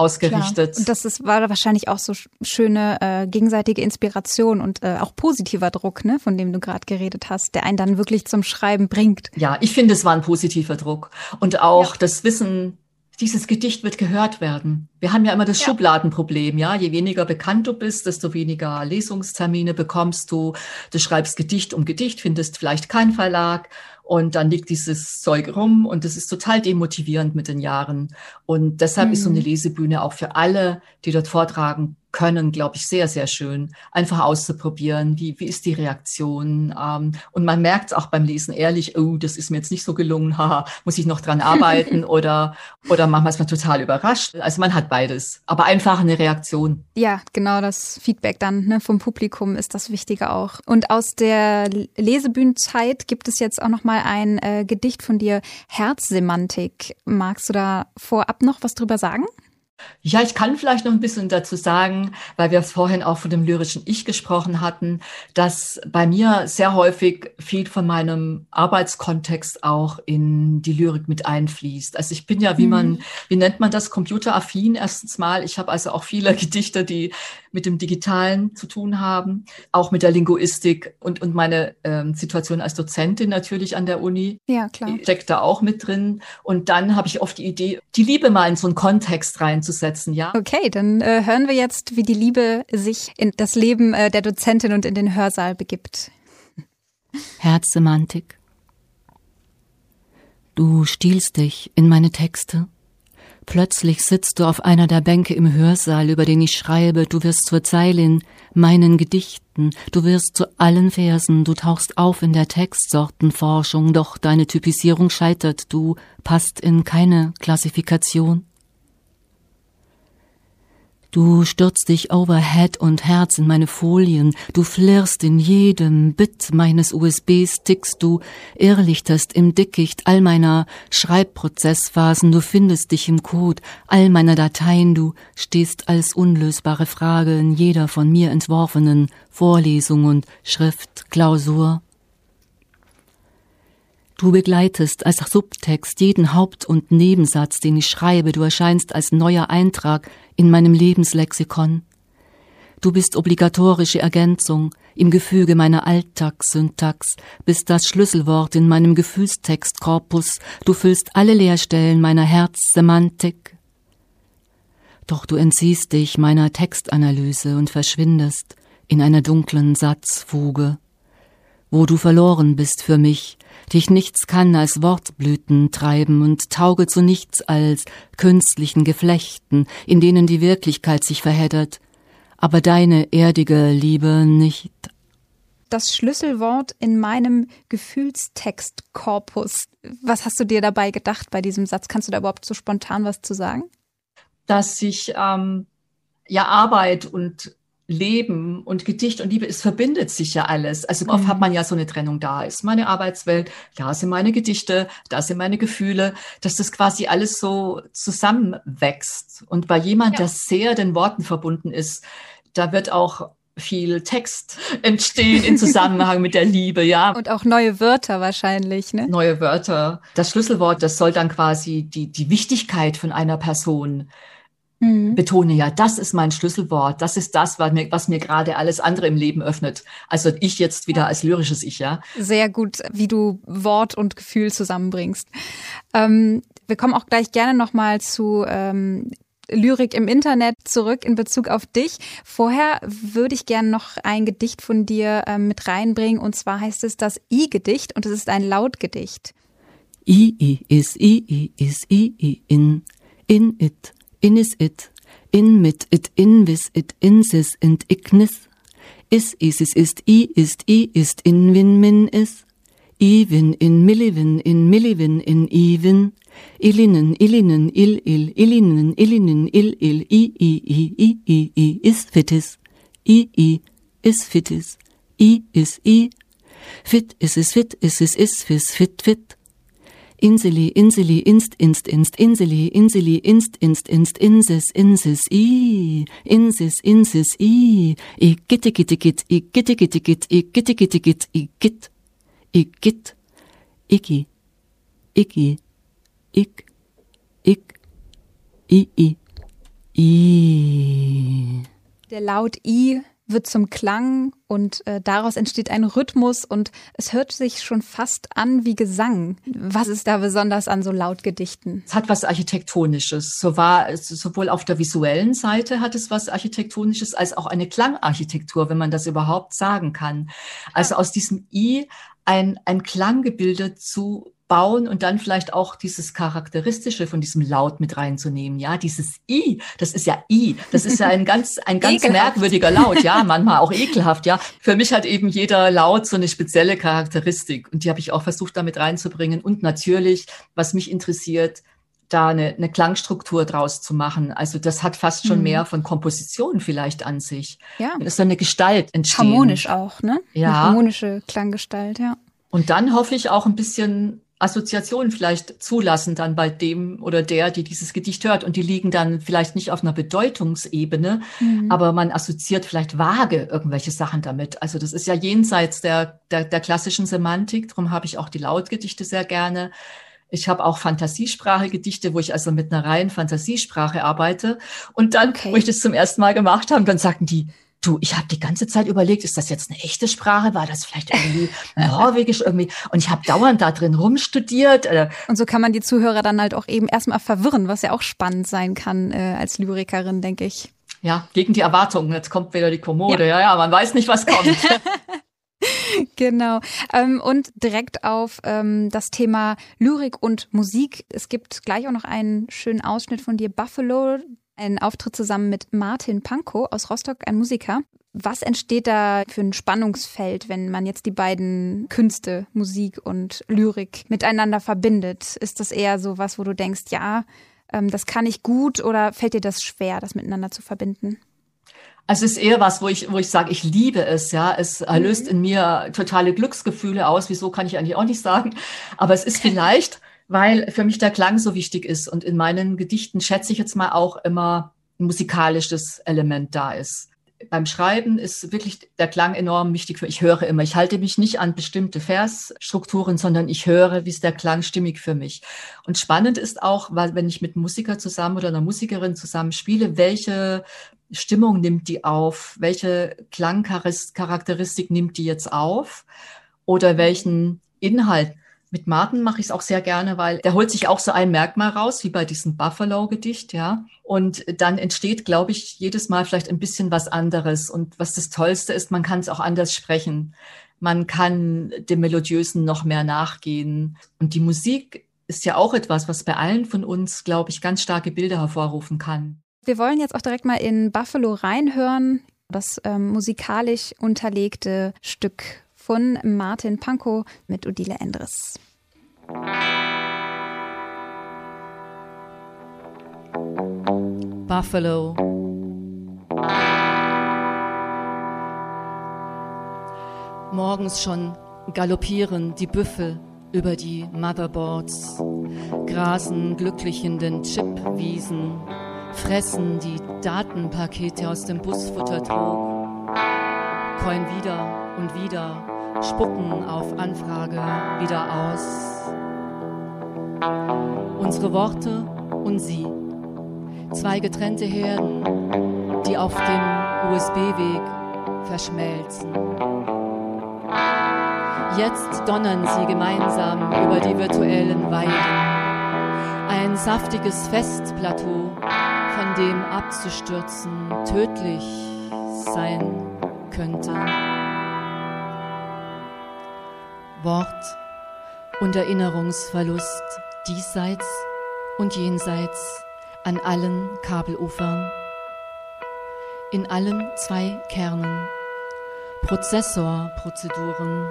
Speaker 1: ausgerichtet.
Speaker 3: Klar. Und das ist, war wahrscheinlich auch so schöne äh, gegenseitige Inspiration und äh, auch positiver Druck, ne, von dem du gerade geredet hast, der einen dann wirklich zum Schreiben bringt.
Speaker 1: Ja, ich finde, es war ein positiver Druck. Und auch ja. das Wissen, dieses Gedicht wird gehört werden. Wir haben ja immer das ja. Schubladenproblem, ja. Je weniger bekannt du bist, desto weniger Lesungstermine bekommst du. Du schreibst Gedicht um Gedicht, findest vielleicht keinen Verlag und dann liegt dieses Zeug rum und das ist total demotivierend mit den Jahren. Und deshalb mhm. ist so eine mhm. Lesebühne auch für alle, die dort vortragen, können, glaube ich, sehr, sehr schön, einfach auszuprobieren, wie, wie ist die Reaktion. Ähm, und man merkt auch beim Lesen ehrlich, oh, das ist mir jetzt nicht so gelungen, haha, muss ich noch dran arbeiten oder, oder manchmal ist man total überrascht. Also man hat beides, aber einfach eine Reaktion.
Speaker 3: Ja, genau, das Feedback dann ne, vom Publikum ist das Wichtige auch. Und aus der Lesebühnenzeit gibt es jetzt auch noch mal ein äh, Gedicht von dir, Herzsemantik. Magst du da vorab noch was drüber sagen?
Speaker 1: Ja, ich kann vielleicht noch ein bisschen dazu sagen, weil wir vorhin auch von dem lyrischen Ich gesprochen hatten, dass bei mir sehr häufig viel von meinem Arbeitskontext auch in die Lyrik mit einfließt. Also ich bin ja, wie man, mhm. wie nennt man das, computeraffin erstens mal. Ich habe also auch viele Gedichte, die mit dem Digitalen zu tun haben, auch mit der Linguistik und, und meine ähm, Situation als Dozentin natürlich an der Uni.
Speaker 3: Ja, klar.
Speaker 1: Steckt da auch mit drin. Und dann habe ich oft die Idee, die Liebe mal in so einen Kontext reinzusetzen, ja.
Speaker 3: Okay, dann äh, hören wir jetzt, wie die Liebe sich in das Leben äh, der Dozentin und in den Hörsaal begibt.
Speaker 6: Herzsemantik. Du stiehlst dich in meine Texte. Plötzlich sitzt du auf einer der Bänke im Hörsaal, über den ich schreibe, du wirst zur Zeile in meinen Gedichten, du wirst zu allen Versen, du tauchst auf in der Textsortenforschung, doch deine Typisierung scheitert, du passt in keine Klassifikation. Du stürzt dich overhead und Herz in meine Folien, du flirrst in jedem Bit meines USB-Sticks, du irrlichterst im Dickicht all meiner Schreibprozessphasen, du findest dich im Code. All meiner Dateien, du stehst als unlösbare Frage in jeder von mir entworfenen Vorlesung und Schriftklausur. Du begleitest als Subtext jeden Haupt- und Nebensatz, den ich schreibe. Du erscheinst als neuer Eintrag in meinem Lebenslexikon. Du bist obligatorische Ergänzung im Gefüge meiner Alltagssyntax, bist das Schlüsselwort in meinem Gefühlstextkorpus. Du füllst alle Leerstellen meiner Herzsemantik. Doch du entziehst dich meiner Textanalyse und verschwindest in einer dunklen Satzfuge, wo du verloren bist für mich, dich nichts kann als Wortblüten treiben und tauge zu nichts als künstlichen Geflechten, in denen die Wirklichkeit sich verheddert, aber deine erdige Liebe nicht.
Speaker 3: Das Schlüsselwort in meinem Gefühlstextkorpus. Was hast du dir dabei gedacht bei diesem Satz? Kannst du da überhaupt so spontan was zu sagen?
Speaker 1: Dass sich ähm, ja Arbeit und Leben und Gedicht und Liebe, es verbindet sich ja alles. Also oft hat mhm. man ja so eine Trennung, da ist meine Arbeitswelt, da sind meine Gedichte, da sind meine Gefühle, dass das quasi alles so zusammenwächst. Und bei jemand, ja. der sehr den Worten verbunden ist, da wird auch viel Text entstehen in Zusammenhang mit der Liebe, ja.
Speaker 3: Und auch neue Wörter wahrscheinlich, ne?
Speaker 1: Neue Wörter. Das Schlüsselwort, das soll dann quasi die, die Wichtigkeit von einer Person mhm. betone ja, das ist mein Schlüsselwort, das ist das, was mir, was mir gerade alles andere im Leben öffnet. Also ich jetzt wieder als lyrisches Ich, ja.
Speaker 3: Sehr gut, wie du Wort und Gefühl zusammenbringst. Ähm, wir kommen auch gleich gerne nochmal zu ähm, Lyrik im Internet zurück in Bezug auf dich. Vorher würde ich gerne noch ein Gedicht von dir ähm, mit reinbringen und zwar heißt es das I-Gedicht und es ist ein Lautgedicht.
Speaker 6: I, I, is, I, I, is, I, I, in, in, it, in is it, in mit it, in vis it, insis and ignis, is isis ist, i ist, i ist, in win min is, even in millivin, in millivin, in even, ilinen, ilinen, il, il, ilinen, ilinen, il, il, i, i, i, i, i, i, is fitis, i, i, is fitis, i, is, i, fit, is, is, fit, is, is, is, fis, fit, fit, Inseli, Inseli, Inst, Inst, Inst, Inseli, Inseli, Inst, Inst, Inst, Insis, Insis, I, Insis, Insis, I, I, gitte, git, I, gitte, git, I, gitte, git, I, git, I, git, Iki, Iki, Ik, Ik, I, I, I.
Speaker 3: Der Laut I wird zum Klang und äh, daraus entsteht ein Rhythmus und es hört sich schon fast an wie Gesang. Was ist da besonders an so Lautgedichten?
Speaker 1: Es hat was Architektonisches. So war sowohl auf der visuellen Seite hat es was Architektonisches als auch eine Klangarchitektur, wenn man das überhaupt sagen kann. Also aus diesem I ein, ein Klanggebilde zu bauen und dann vielleicht auch dieses Charakteristische von diesem Laut mit reinzunehmen. Ja, dieses I, das ist ja I, das ist ja ein ganz, ein ganz merkwürdiger Laut. Ja, manchmal auch ekelhaft. Ja, für mich hat eben jeder Laut so eine spezielle Charakteristik und die habe ich auch versucht damit reinzubringen. Und natürlich, was mich interessiert, da eine, eine Klangstruktur draus zu machen. Also das hat fast schon mhm. mehr von Komposition vielleicht an sich. Ja. Das ist so eine Gestalt entstehen.
Speaker 3: Harmonisch auch, ne? Ja. Eine harmonische Klanggestalt, ja.
Speaker 1: Und dann hoffe ich auch ein bisschen Assoziationen vielleicht zulassen dann bei dem oder der, die dieses Gedicht hört. Und die liegen dann vielleicht nicht auf einer Bedeutungsebene, mhm. aber man assoziiert vielleicht vage irgendwelche Sachen damit. Also das ist ja jenseits der, der, der klassischen Semantik. Darum habe ich auch die Lautgedichte sehr gerne. Ich habe auch Fantasiesprache-Gedichte, wo ich also mit einer reinen Fantasiesprache arbeite. Und dann, okay. wo ich das zum ersten Mal gemacht habe, dann sagten die, Du, ich habe die ganze Zeit überlegt, ist das jetzt eine echte Sprache? War das vielleicht irgendwie norwegisch irgendwie? Und ich habe dauernd da drin rumstudiert.
Speaker 3: Äh. Und so kann man die Zuhörer dann halt auch eben erstmal verwirren, was ja auch spannend sein kann äh, als Lyrikerin, denke ich.
Speaker 1: Ja, gegen die Erwartungen. Jetzt kommt wieder die Kommode. Ja, ja, ja man weiß nicht, was kommt.
Speaker 3: genau. Ähm, und direkt auf ähm, das Thema Lyrik und Musik. Es gibt gleich auch noch einen schönen Ausschnitt von dir, Buffalo, ein Auftritt zusammen mit Martin Pankow aus Rostock, ein Musiker. Was entsteht da für ein Spannungsfeld, wenn man jetzt die beiden Künste, Musik und Lyrik miteinander verbindet? Ist das eher so was, wo du denkst, ja, ähm, das kann ich gut oder fällt dir das schwer, das miteinander zu verbinden?
Speaker 1: Also es ist eher was, wo ich, wo ich sage, ich liebe es, ja. Es mhm. löst in mir totale Glücksgefühle aus. Wieso kann ich eigentlich auch nicht sagen. Aber es ist vielleicht, weil für mich der Klang so wichtig ist. Und in meinen Gedichten schätze ich jetzt mal auch immer ein musikalisches Element da ist beim Schreiben ist wirklich der Klang enorm wichtig für ich höre immer. Ich halte mich nicht an bestimmte Versstrukturen, sondern ich höre, wie ist der Klang stimmig für mich. Und spannend ist auch, weil wenn ich mit Musiker zusammen oder einer Musikerin zusammen spiele, welche Stimmung nimmt die auf? Welche Klangcharakteristik nimmt die jetzt auf? Oder welchen Inhalt mit Martin mache ich es auch sehr gerne, weil der holt sich auch so ein Merkmal raus, wie bei diesem Buffalo-Gedicht, ja. Und dann entsteht, glaube ich, jedes Mal vielleicht ein bisschen was anderes. Und was das Tollste ist, man kann es auch anders sprechen. Man kann dem Melodiösen noch mehr nachgehen. Und die Musik ist ja auch etwas, was bei allen von uns, glaube ich, ganz starke Bilder hervorrufen kann.
Speaker 3: Wir wollen jetzt auch direkt mal in Buffalo reinhören, das ähm, musikalisch unterlegte Stück von Martin Pankow mit Odile Endres.
Speaker 6: Buffalo. Morgens schon galoppieren die Büffel über die Motherboards, grasen glücklich in den Chipwiesen, fressen die Datenpakete aus dem Busfuttertrog, coin wieder und wieder spucken auf Anfrage wieder aus. Unsere Worte und sie, zwei getrennte Herden, die auf dem USB-Weg verschmelzen. Jetzt donnern sie gemeinsam über die virtuellen Weiden. Ein saftiges Festplateau, von dem abzustürzen tödlich sein könnte. Wort und Erinnerungsverlust diesseits und jenseits an allen Kabelufern. In allen zwei Kernen. Prozessorprozeduren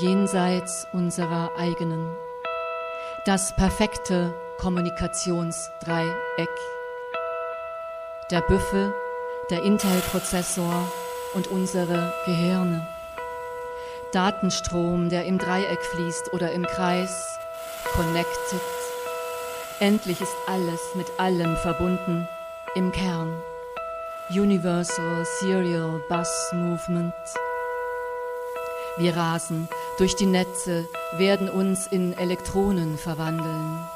Speaker 6: jenseits unserer eigenen. Das perfekte Kommunikationsdreieck. Der Büffel, der Intel-Prozessor und unsere Gehirne. Datenstrom, der im Dreieck fließt oder im Kreis, connected. Endlich ist alles mit allem verbunden im Kern. Universal Serial Bus Movement. Wir rasen durch die Netze, werden uns in Elektronen verwandeln.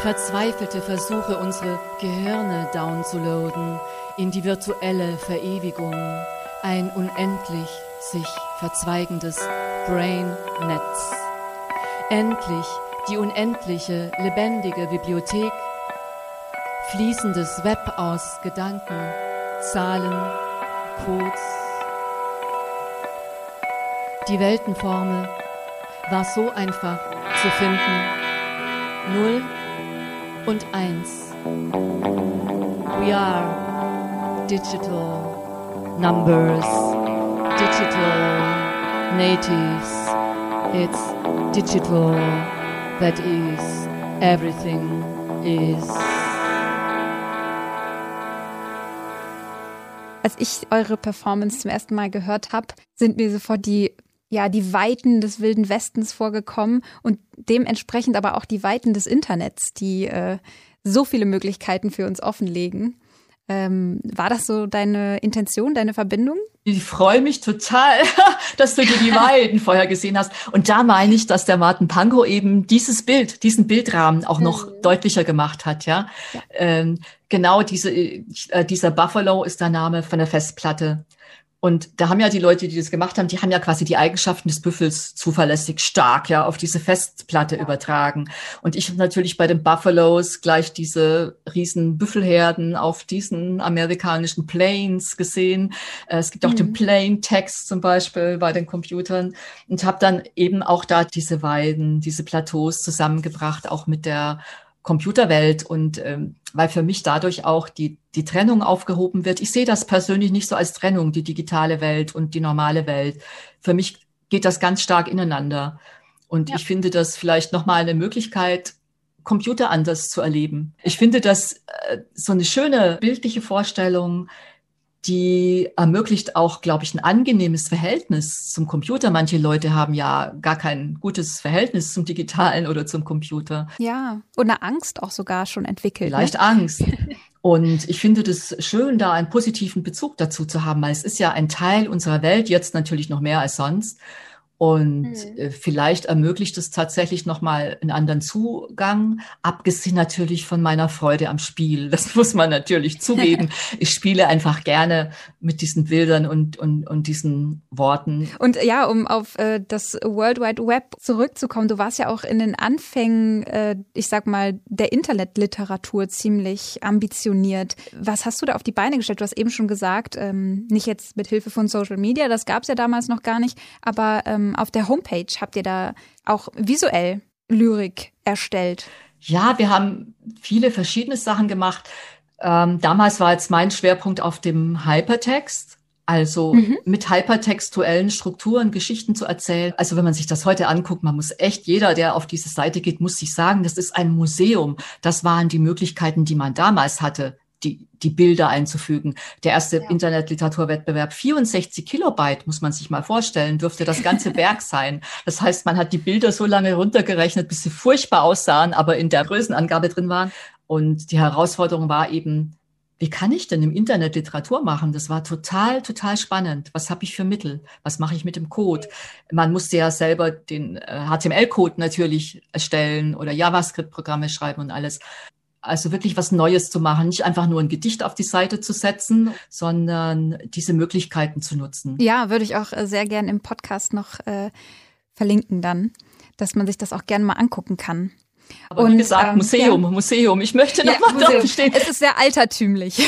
Speaker 6: Verzweifelte Versuche, unsere Gehirne downzuladen in die virtuelle Verewigung. Ein unendlich sich verzweigendes Brain-Netz. Endlich die unendliche, lebendige Bibliothek, fließendes Web aus Gedanken, Zahlen, Codes. Die Weltenformel war so einfach zu finden. Null und eins. We are digital numbers digital natives. It's digital that is everything is.
Speaker 3: Als ich eure Performance zum ersten Mal gehört habe, sind mir sofort die ja, die Weiten des Wilden Westens vorgekommen und dementsprechend aber auch die Weiten des Internets, die äh, so viele Möglichkeiten für uns offenlegen. Ähm, war das so deine Intention, deine Verbindung?
Speaker 1: Ich freue mich total, dass du dir die Weiden vorher gesehen hast. Und da meine ich, dass der Martin Pankow eben dieses Bild, diesen Bildrahmen auch noch mhm. deutlicher gemacht hat. Ja, ja. Ähm, genau diese, äh, dieser Buffalo ist der Name von der Festplatte. Und da haben ja die Leute, die das gemacht haben, die haben ja quasi die Eigenschaften des Büffels zuverlässig stark ja auf diese Festplatte ja. übertragen. Und ich habe natürlich bei den Buffaloes gleich diese riesen Büffelherden auf diesen amerikanischen Plains gesehen. Äh, es gibt auch mhm. den Plain Text zum Beispiel bei den Computern und habe dann eben auch da diese Weiden, diese Plateaus zusammengebracht, auch mit der Computerwelt und ähm, weil für mich dadurch auch die, die Trennung aufgehoben wird. Ich sehe das persönlich nicht so als Trennung, die digitale Welt und die normale Welt. Für mich geht das ganz stark ineinander. Und ja. ich finde das vielleicht nochmal eine Möglichkeit, Computer anders zu erleben. Ich finde das äh, so eine schöne bildliche Vorstellung, die ermöglicht auch, glaube ich, ein angenehmes Verhältnis zum Computer. Manche Leute haben ja gar kein gutes Verhältnis zum Digitalen oder zum Computer.
Speaker 3: Ja, und eine Angst auch sogar schon entwickelt.
Speaker 1: Ne? Vielleicht ne? Angst. Und ich finde das schön, da einen positiven Bezug dazu zu haben, weil es ist ja ein Teil unserer Welt, jetzt natürlich noch mehr als sonst. Und mhm. vielleicht ermöglicht es tatsächlich nochmal einen anderen Zugang, abgesehen natürlich von meiner Freude am Spiel. Das muss man natürlich zugeben. ich spiele einfach gerne mit diesen Bildern und, und, und diesen Worten.
Speaker 3: Und ja, um auf äh, das World Wide Web zurückzukommen, du warst ja auch in den Anfängen, äh, ich sag mal, der Internetliteratur ziemlich ambitioniert. Was hast du da auf die Beine gestellt? Du hast eben schon gesagt, ähm, nicht jetzt mit Hilfe von Social Media, das gab es ja damals noch gar nicht, aber ähm, auf der Homepage habt ihr da auch visuell Lyrik erstellt.
Speaker 1: Ja, wir haben viele verschiedene Sachen gemacht. Ähm, damals war jetzt mein Schwerpunkt auf dem Hypertext. Also mhm. mit hypertextuellen Strukturen Geschichten zu erzählen. Also wenn man sich das heute anguckt, man muss echt, jeder, der auf diese Seite geht, muss sich sagen, das ist ein Museum. Das waren die Möglichkeiten, die man damals hatte die, die Bilder einzufügen. Der erste ja. Internetliteraturwettbewerb, 64 Kilobyte, muss man sich mal vorstellen, dürfte das ganze Werk sein. Das heißt, man hat die Bilder so lange runtergerechnet, bis sie furchtbar aussahen, aber in der Größenangabe drin waren. Und die Herausforderung war eben, wie kann ich denn im Internet Literatur machen? Das war total, total spannend. Was habe ich für Mittel? Was mache ich mit dem Code? Man musste ja selber den HTML-Code äh, natürlich erstellen oder JavaScript-Programme schreiben und alles. Also wirklich was Neues zu machen, nicht einfach nur ein Gedicht auf die Seite zu setzen, sondern diese Möglichkeiten zu nutzen.
Speaker 3: Ja, würde ich auch äh, sehr gern im Podcast noch äh, verlinken dann, dass man sich das auch gerne mal angucken kann.
Speaker 1: Aber und, wie gesagt, ähm, Museum, ja. Museum. Ich möchte noch ja, mal drauf stehen.
Speaker 3: Es ist sehr altertümlich.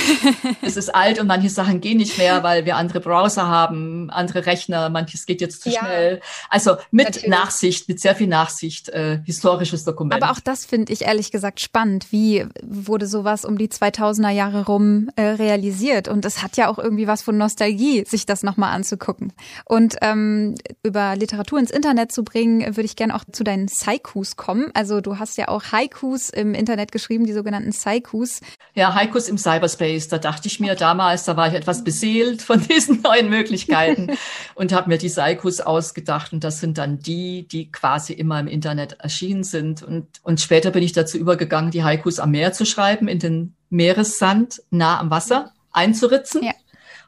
Speaker 1: es ist alt und manche Sachen gehen nicht mehr, weil wir andere Browser haben, andere Rechner, manches geht jetzt zu ja, schnell. Also mit natürlich. Nachsicht, mit sehr viel Nachsicht, äh, historisches Dokument.
Speaker 3: Aber auch das finde ich ehrlich gesagt spannend. Wie wurde sowas um die 2000er Jahre rum äh, realisiert? Und es hat ja auch irgendwie was von Nostalgie, sich das nochmal anzugucken. Und ähm, über Literatur ins Internet zu bringen, würde ich gerne auch zu deinen Saikus kommen. Also du hast hast ja auch Haikus im Internet geschrieben, die sogenannten Saikus.
Speaker 1: Ja, Haikus im Cyberspace. Da dachte ich mir damals, da war ich etwas beseelt von diesen neuen Möglichkeiten und habe mir die Haikus ausgedacht. Und das sind dann die, die quasi immer im Internet erschienen sind. Und, und später bin ich dazu übergegangen, die Haikus am Meer zu schreiben, in den Meeressand nah am Wasser einzuritzen. Ja.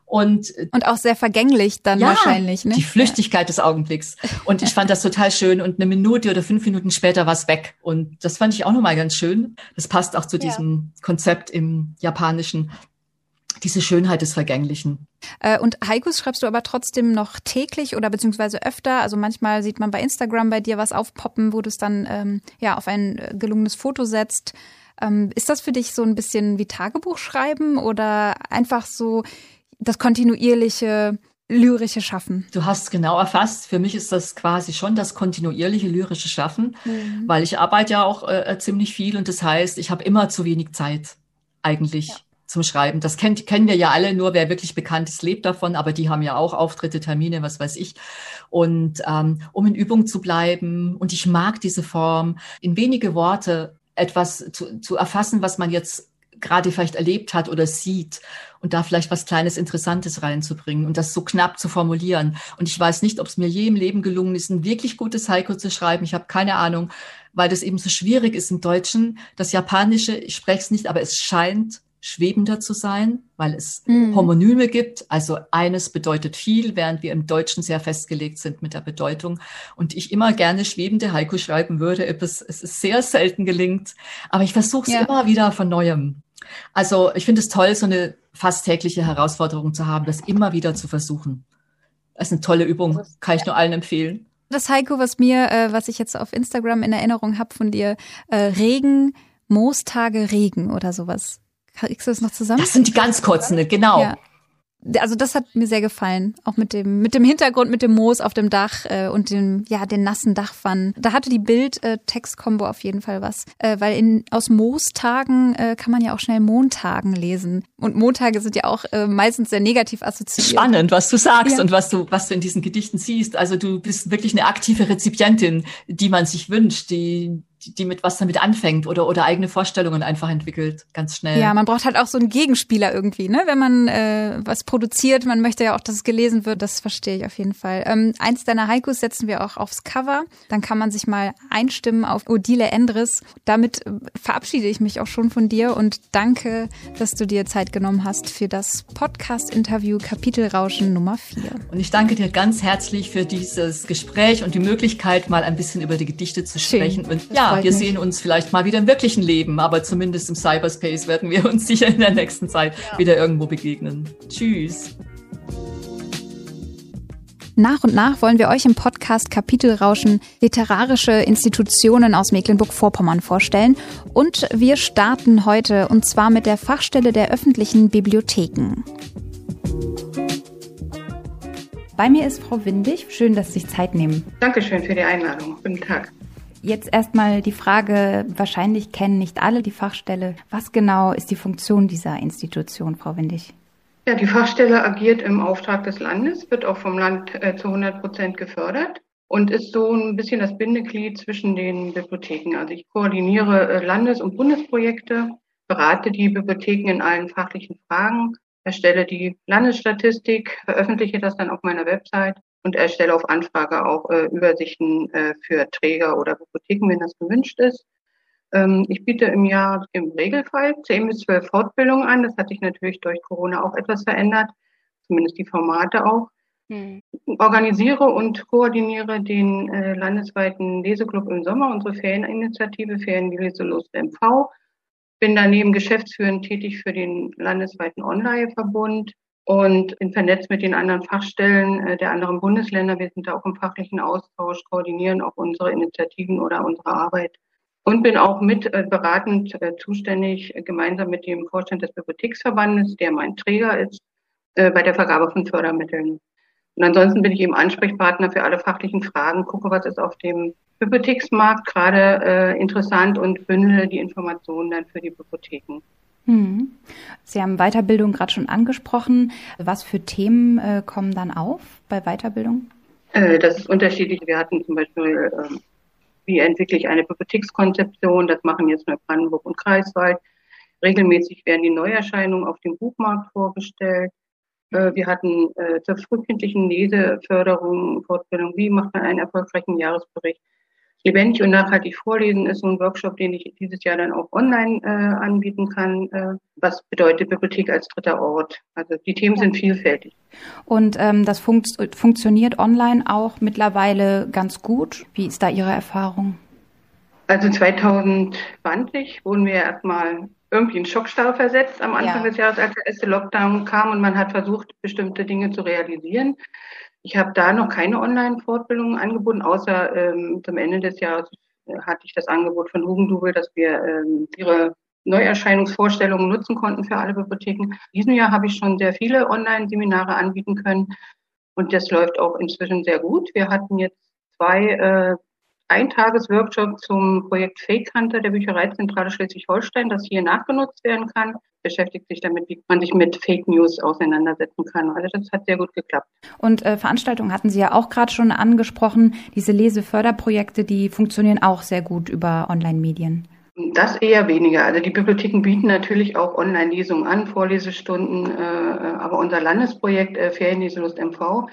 Speaker 3: Und, und auch sehr vergänglich dann ja, wahrscheinlich. Ne?
Speaker 1: Die Flüchtigkeit ja. des Augenblicks. Und ich fand das total schön. Und eine Minute oder fünf Minuten später war es weg. Und das fand ich auch nochmal ganz schön. Das passt auch zu diesem ja. Konzept im Japanischen. Diese Schönheit des Vergänglichen.
Speaker 3: Äh, und Haikus schreibst du aber trotzdem noch täglich oder beziehungsweise öfter. Also manchmal sieht man bei Instagram bei dir was aufpoppen, wo du es dann ähm, ja auf ein äh, gelungenes Foto setzt. Ähm, ist das für dich so ein bisschen wie Tagebuch schreiben oder einfach so das kontinuierliche lyrische Schaffen.
Speaker 1: Du hast genau erfasst. Für mich ist das quasi schon das kontinuierliche lyrische Schaffen, mhm. weil ich arbeite ja auch äh, ziemlich viel und das heißt, ich habe immer zu wenig Zeit eigentlich. Ja. Zum Schreiben. Das kennt, kennen wir ja alle, nur wer wirklich bekannt ist, lebt davon, aber die haben ja auch Auftritte, Termine, was weiß ich. Und ähm, um in Übung zu bleiben, und ich mag diese Form, in wenige Worte etwas zu, zu erfassen, was man jetzt gerade vielleicht erlebt hat oder sieht und da vielleicht was Kleines Interessantes reinzubringen und das so knapp zu formulieren. Und ich weiß nicht, ob es mir je im Leben gelungen ist, ein wirklich gutes Haiku zu schreiben. Ich habe keine Ahnung, weil das eben so schwierig ist im Deutschen. Das Japanische, ich spreche es nicht, aber es scheint schwebender zu sein, weil es mhm. Homonyme gibt. Also eines bedeutet viel, während wir im Deutschen sehr festgelegt sind mit der Bedeutung. Und ich immer gerne schwebende Haiku schreiben würde. Es, es ist sehr selten gelingt, aber ich versuche es ja. immer wieder von neuem. Also ich finde es toll, so eine fast tägliche Herausforderung zu haben, das immer wieder zu versuchen. Das ist eine tolle Übung, kann ich nur allen empfehlen.
Speaker 3: Das Heiko, was mir, äh, was ich jetzt auf Instagram in Erinnerung habe von dir, äh, Regen, Moostage, Regen oder sowas. Kriegst du das noch zusammen?
Speaker 1: Das sind die ganz kurzen, genau. Ja
Speaker 3: also das hat mir sehr gefallen, auch mit dem mit dem Hintergrund, mit dem Moos auf dem Dach äh, und dem ja den nassen Dachpfannen. Da hatte die Bild-Text-Kombo auf jeden Fall was, äh, weil in aus Moostagen äh, kann man ja auch schnell Montagen lesen und Montage sind ja auch äh, meistens sehr negativ assoziiert.
Speaker 1: Spannend, was du sagst ja. und was du was du in diesen Gedichten siehst. Also du bist wirklich eine aktive Rezipientin, die man sich wünscht, die die mit was damit anfängt oder, oder eigene Vorstellungen einfach entwickelt, ganz schnell.
Speaker 3: Ja, man braucht halt auch so einen Gegenspieler irgendwie, ne? Wenn man äh, was produziert, man möchte ja auch, dass es gelesen wird, das verstehe ich auf jeden Fall. Ähm, eins deiner Haikus setzen wir auch aufs Cover. Dann kann man sich mal einstimmen auf Odile Endres. Damit äh, verabschiede ich mich auch schon von dir und danke, dass du dir Zeit genommen hast für das Podcast-Interview Kapitelrauschen Nummer 4.
Speaker 1: Und ich danke dir ganz herzlich für dieses Gespräch und die Möglichkeit, mal ein bisschen über die Gedichte zu sprechen. Schön. Und ja, wir mich. sehen uns vielleicht mal wieder im wirklichen Leben, aber zumindest im Cyberspace werden wir uns sicher in der nächsten Zeit ja. wieder irgendwo begegnen. Tschüss.
Speaker 3: Nach und nach wollen wir euch im Podcast Kapitelrauschen literarische Institutionen aus Mecklenburg-Vorpommern vorstellen. Und wir starten heute und zwar mit der Fachstelle der öffentlichen Bibliotheken. Bei mir ist Frau Windig. Schön, dass Sie sich Zeit nehmen.
Speaker 7: Dankeschön für die Einladung. Guten Tag.
Speaker 3: Jetzt erstmal die Frage, wahrscheinlich kennen nicht alle die Fachstelle. Was genau ist die Funktion dieser Institution, Frau Windig?
Speaker 7: Ja, die Fachstelle agiert im Auftrag des Landes, wird auch vom Land äh, zu 100 Prozent gefördert und ist so ein bisschen das Bindeglied zwischen den Bibliotheken. Also ich koordiniere äh, Landes- und Bundesprojekte, berate die Bibliotheken in allen fachlichen Fragen, erstelle die Landesstatistik, veröffentliche das dann auf meiner Website und erstelle auf Anfrage auch äh, Übersichten äh, für Träger oder Bibliotheken, wenn das gewünscht ist. Ähm, ich biete im Jahr im Regelfall 10 bis 12 Fortbildungen an. Das hat sich natürlich durch Corona auch etwas verändert, zumindest die Formate auch. Hm. Organisiere und koordiniere den äh, landesweiten Leseklub im Sommer, unsere Ferieninitiative Ferienleselust MV. Bin daneben geschäftsführend tätig für den landesweiten Online-Verbund und bin vernetzt mit den anderen Fachstellen äh, der anderen Bundesländer. Wir sind da auch im fachlichen Austausch, koordinieren auch unsere Initiativen oder unsere Arbeit und bin auch mit äh, beratend äh, zuständig, gemeinsam mit dem Vorstand des Bibliotheksverbandes, der mein Träger ist, bei der Vergabe von Fördermitteln. Und ansonsten bin ich eben Ansprechpartner für alle fachlichen Fragen, gucke, was ist auf dem Bibliotheksmarkt gerade interessant und bündele die Informationen dann für die Bibliotheken.
Speaker 3: Hm. Sie haben Weiterbildung gerade schon angesprochen. Was für Themen äh, kommen dann auf bei Weiterbildung?
Speaker 7: Äh, das ist unterschiedlich. Wir hatten zum Beispiel, äh, wie entwickle ich eine Bibliothekskonzeption? Das machen jetzt Neubrandenburg und Kreiswald. Regelmäßig werden die Neuerscheinungen auf dem Buchmarkt vorgestellt. Äh, wir hatten äh, zur frühkindlichen Leseförderung Fortbildung. Wie macht man einen erfolgreichen Jahresbericht? Lebendig und nachhaltig vorlesen ist so ein Workshop, den ich dieses Jahr dann auch online äh, anbieten kann. Äh, was bedeutet Bibliothek als dritter Ort? Also die Themen sind vielfältig.
Speaker 3: Und ähm, das funkt funktioniert online auch mittlerweile ganz gut. Wie ist da Ihre Erfahrung?
Speaker 7: Also 2020 wurden wir erstmal irgendwie in Schockstarre versetzt am Anfang ja. des Jahres, als der erste Lockdown kam und man hat versucht, bestimmte Dinge zu realisieren. Ich habe da noch keine Online-Fortbildungen angeboten, außer ähm, zum Ende des Jahres äh, hatte ich das Angebot von Hugendubel, dass wir ähm, ihre Neuerscheinungsvorstellungen nutzen konnten für alle Bibliotheken. In diesem Jahr habe ich schon sehr viele Online-Seminare anbieten können und das läuft auch inzwischen sehr gut. Wir hatten jetzt zwei äh, Eintages-Workshop zum Projekt Fake Hunter der Büchereizentrale Schleswig-Holstein, das hier nachgenutzt werden kann. Beschäftigt sich damit, wie man sich mit Fake News auseinandersetzen kann. Also das hat sehr gut geklappt.
Speaker 3: Und äh, Veranstaltungen hatten Sie ja auch gerade schon angesprochen. Diese Leseförderprojekte, die funktionieren auch sehr gut über Online-Medien.
Speaker 7: Das eher weniger. Also die Bibliotheken bieten natürlich auch Online-Lesungen an, Vorlesestunden, äh, aber unser Landesprojekt äh, Ferienleselust MV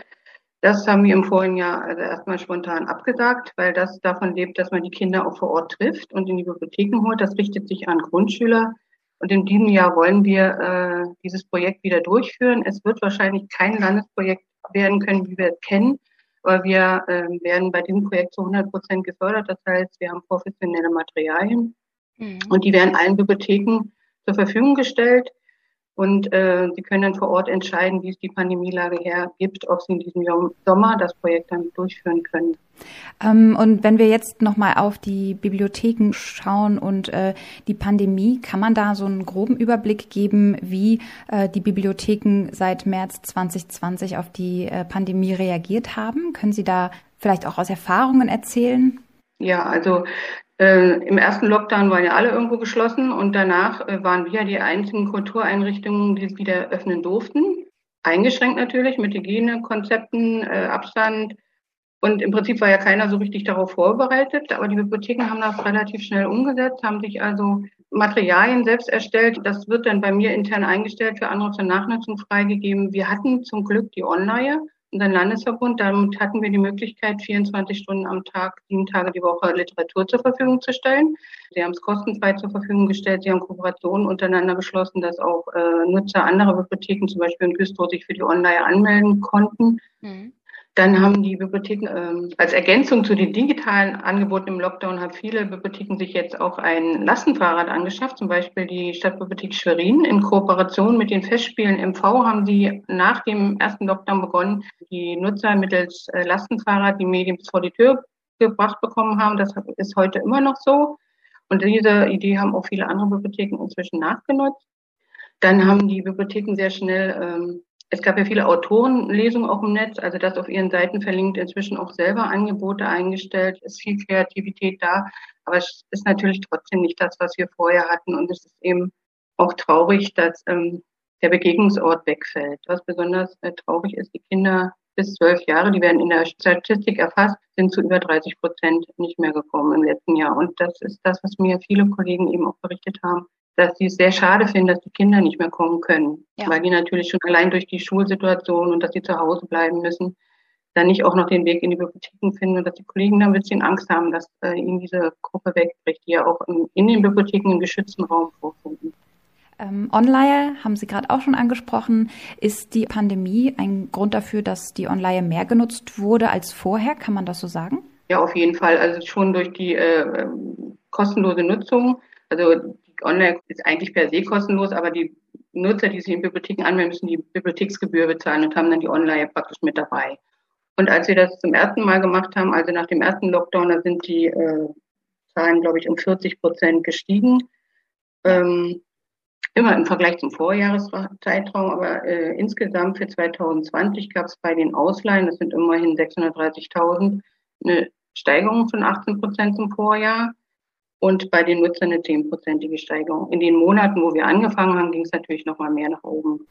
Speaker 7: das haben wir im vorigen Jahr also erstmal spontan abgesagt, weil das davon lebt, dass man die Kinder auch vor Ort trifft und in die Bibliotheken holt. Das richtet sich an Grundschüler. Und in diesem Jahr wollen wir äh, dieses Projekt wieder durchführen. Es wird wahrscheinlich kein Landesprojekt werden können, wie wir es kennen, aber wir äh, werden bei diesem Projekt zu 100 Prozent gefördert. Das heißt, wir haben professionelle Materialien mhm. und die werden allen Bibliotheken zur Verfügung gestellt. Und äh, sie können dann vor Ort entscheiden, wie es die Pandemielage hergibt, ob sie in diesem Sommer das Projekt dann durchführen können.
Speaker 3: Ähm, und wenn wir jetzt nochmal auf die Bibliotheken schauen und äh, die Pandemie, kann man da so einen groben Überblick geben, wie äh, die Bibliotheken seit März 2020 auf die äh, Pandemie reagiert haben? Können Sie da vielleicht auch aus Erfahrungen erzählen?
Speaker 7: Ja, also äh, Im ersten Lockdown waren ja alle irgendwo geschlossen und danach äh, waren wir die einzigen Kultureinrichtungen, die wieder öffnen durften. Eingeschränkt natürlich mit Hygienekonzepten, äh, Abstand. Und im Prinzip war ja keiner so richtig darauf vorbereitet, aber die Bibliotheken haben das relativ schnell umgesetzt, haben sich also Materialien selbst erstellt. Das wird dann bei mir intern eingestellt, für andere zur Nachnutzung freigegeben. Wir hatten zum Glück die Online unseren Landesverbund. Damit hatten wir die Möglichkeit, 24 Stunden am Tag, sieben Tage die Woche Literatur zur Verfügung zu stellen. Sie haben es kostenfrei zur Verfügung gestellt. Sie haben Kooperationen untereinander beschlossen, dass auch äh, Nutzer anderer Bibliotheken, zum Beispiel in Güstrow, sich für die Online anmelden konnten. Mhm. Dann haben die Bibliotheken ähm, als Ergänzung zu den digitalen Angeboten im Lockdown haben viele Bibliotheken sich jetzt auch ein Lastenfahrrad angeschafft. Zum Beispiel die Stadtbibliothek Schwerin in Kooperation mit den Festspielen MV haben sie nach dem ersten Lockdown begonnen, die Nutzer mittels äh, Lastenfahrrad die Medien vor die Tür gebracht bekommen haben. Das ist heute immer noch so. Und diese Idee haben auch viele andere Bibliotheken inzwischen nachgenutzt. Dann haben die Bibliotheken sehr schnell ähm, es gab ja viele Autorenlesungen auch im Netz, also das auf ihren Seiten verlinkt, inzwischen auch selber Angebote eingestellt, ist viel Kreativität da, aber es ist natürlich trotzdem nicht das, was wir vorher hatten und es ist eben auch traurig, dass ähm, der Begegnungsort wegfällt. Was besonders äh, traurig ist, die Kinder bis zwölf Jahre, die werden in der Statistik erfasst, sind zu über 30 Prozent nicht mehr gekommen im letzten Jahr. Und das ist das, was mir viele Kollegen eben auch berichtet haben, dass sie es sehr schade finden, dass die Kinder nicht mehr kommen können, ja. weil die natürlich schon allein durch die Schulsituation und dass sie zu Hause bleiben müssen, dann nicht auch noch den Weg in die Bibliotheken finden und dass die Kollegen dann ein bisschen Angst haben, dass äh, ihnen diese Gruppe wegbricht, die ja auch in, in den Bibliotheken im geschützten Raum vorfinden.
Speaker 3: Ähm, Online haben Sie gerade auch schon angesprochen. Ist die Pandemie ein Grund dafür, dass die Online mehr genutzt wurde als vorher? Kann man das so sagen?
Speaker 7: Ja, auf jeden Fall. Also schon durch die äh, kostenlose Nutzung. Also Online ist eigentlich per se kostenlos, aber die Nutzer, die sich in Bibliotheken anmelden, müssen die Bibliotheksgebühr bezahlen und haben dann die Online praktisch mit dabei. Und als wir das zum ersten Mal gemacht haben, also nach dem ersten Lockdown, da sind die äh, Zahlen, glaube ich, um 40 Prozent gestiegen. Ähm, immer im Vergleich zum Vorjahreszeitraum, aber äh, insgesamt für 2020 gab es bei den Ausleihen, das sind immerhin 630.000, eine Steigerung von 18 Prozent zum Vorjahr und bei den Nutzern eine zehnprozentige Steigerung. In den Monaten, wo wir angefangen haben, ging es natürlich noch mal mehr nach oben.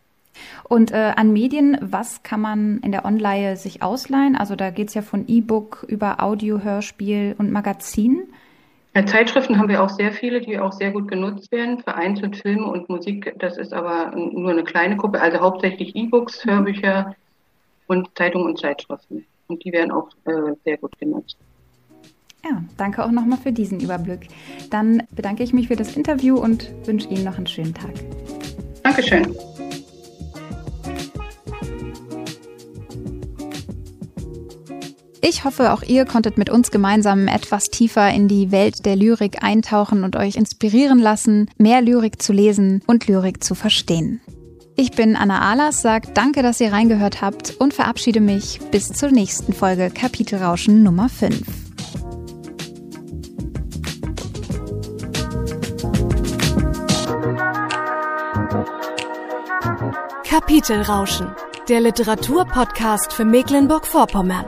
Speaker 3: Und äh, an Medien, was kann man in der Online sich ausleihen? Also da geht es ja von E-Book über Audio, Hörspiel und Magazin.
Speaker 7: Ja, Zeitschriften haben wir auch sehr viele, die auch sehr gut genutzt werden. Vereinzelt Filme und Musik, das ist aber nur eine kleine Gruppe. Also hauptsächlich E-Books, Hörbücher und Zeitungen und Zeitschriften. Und die werden auch äh, sehr gut genutzt.
Speaker 3: Ja, danke auch nochmal für diesen Überblick. Dann bedanke ich mich für das Interview und wünsche Ihnen noch einen schönen Tag.
Speaker 7: Dankeschön.
Speaker 3: Ich hoffe, auch ihr konntet mit uns gemeinsam etwas tiefer in die Welt der Lyrik eintauchen und euch inspirieren lassen, mehr Lyrik zu lesen und Lyrik zu verstehen. Ich bin Anna Ahlers, sage danke, dass ihr reingehört habt und verabschiede mich bis zur nächsten Folge Kapitelrauschen Nummer 5.
Speaker 2: Kapitelrauschen, der Literaturpodcast für Mecklenburg-Vorpommern.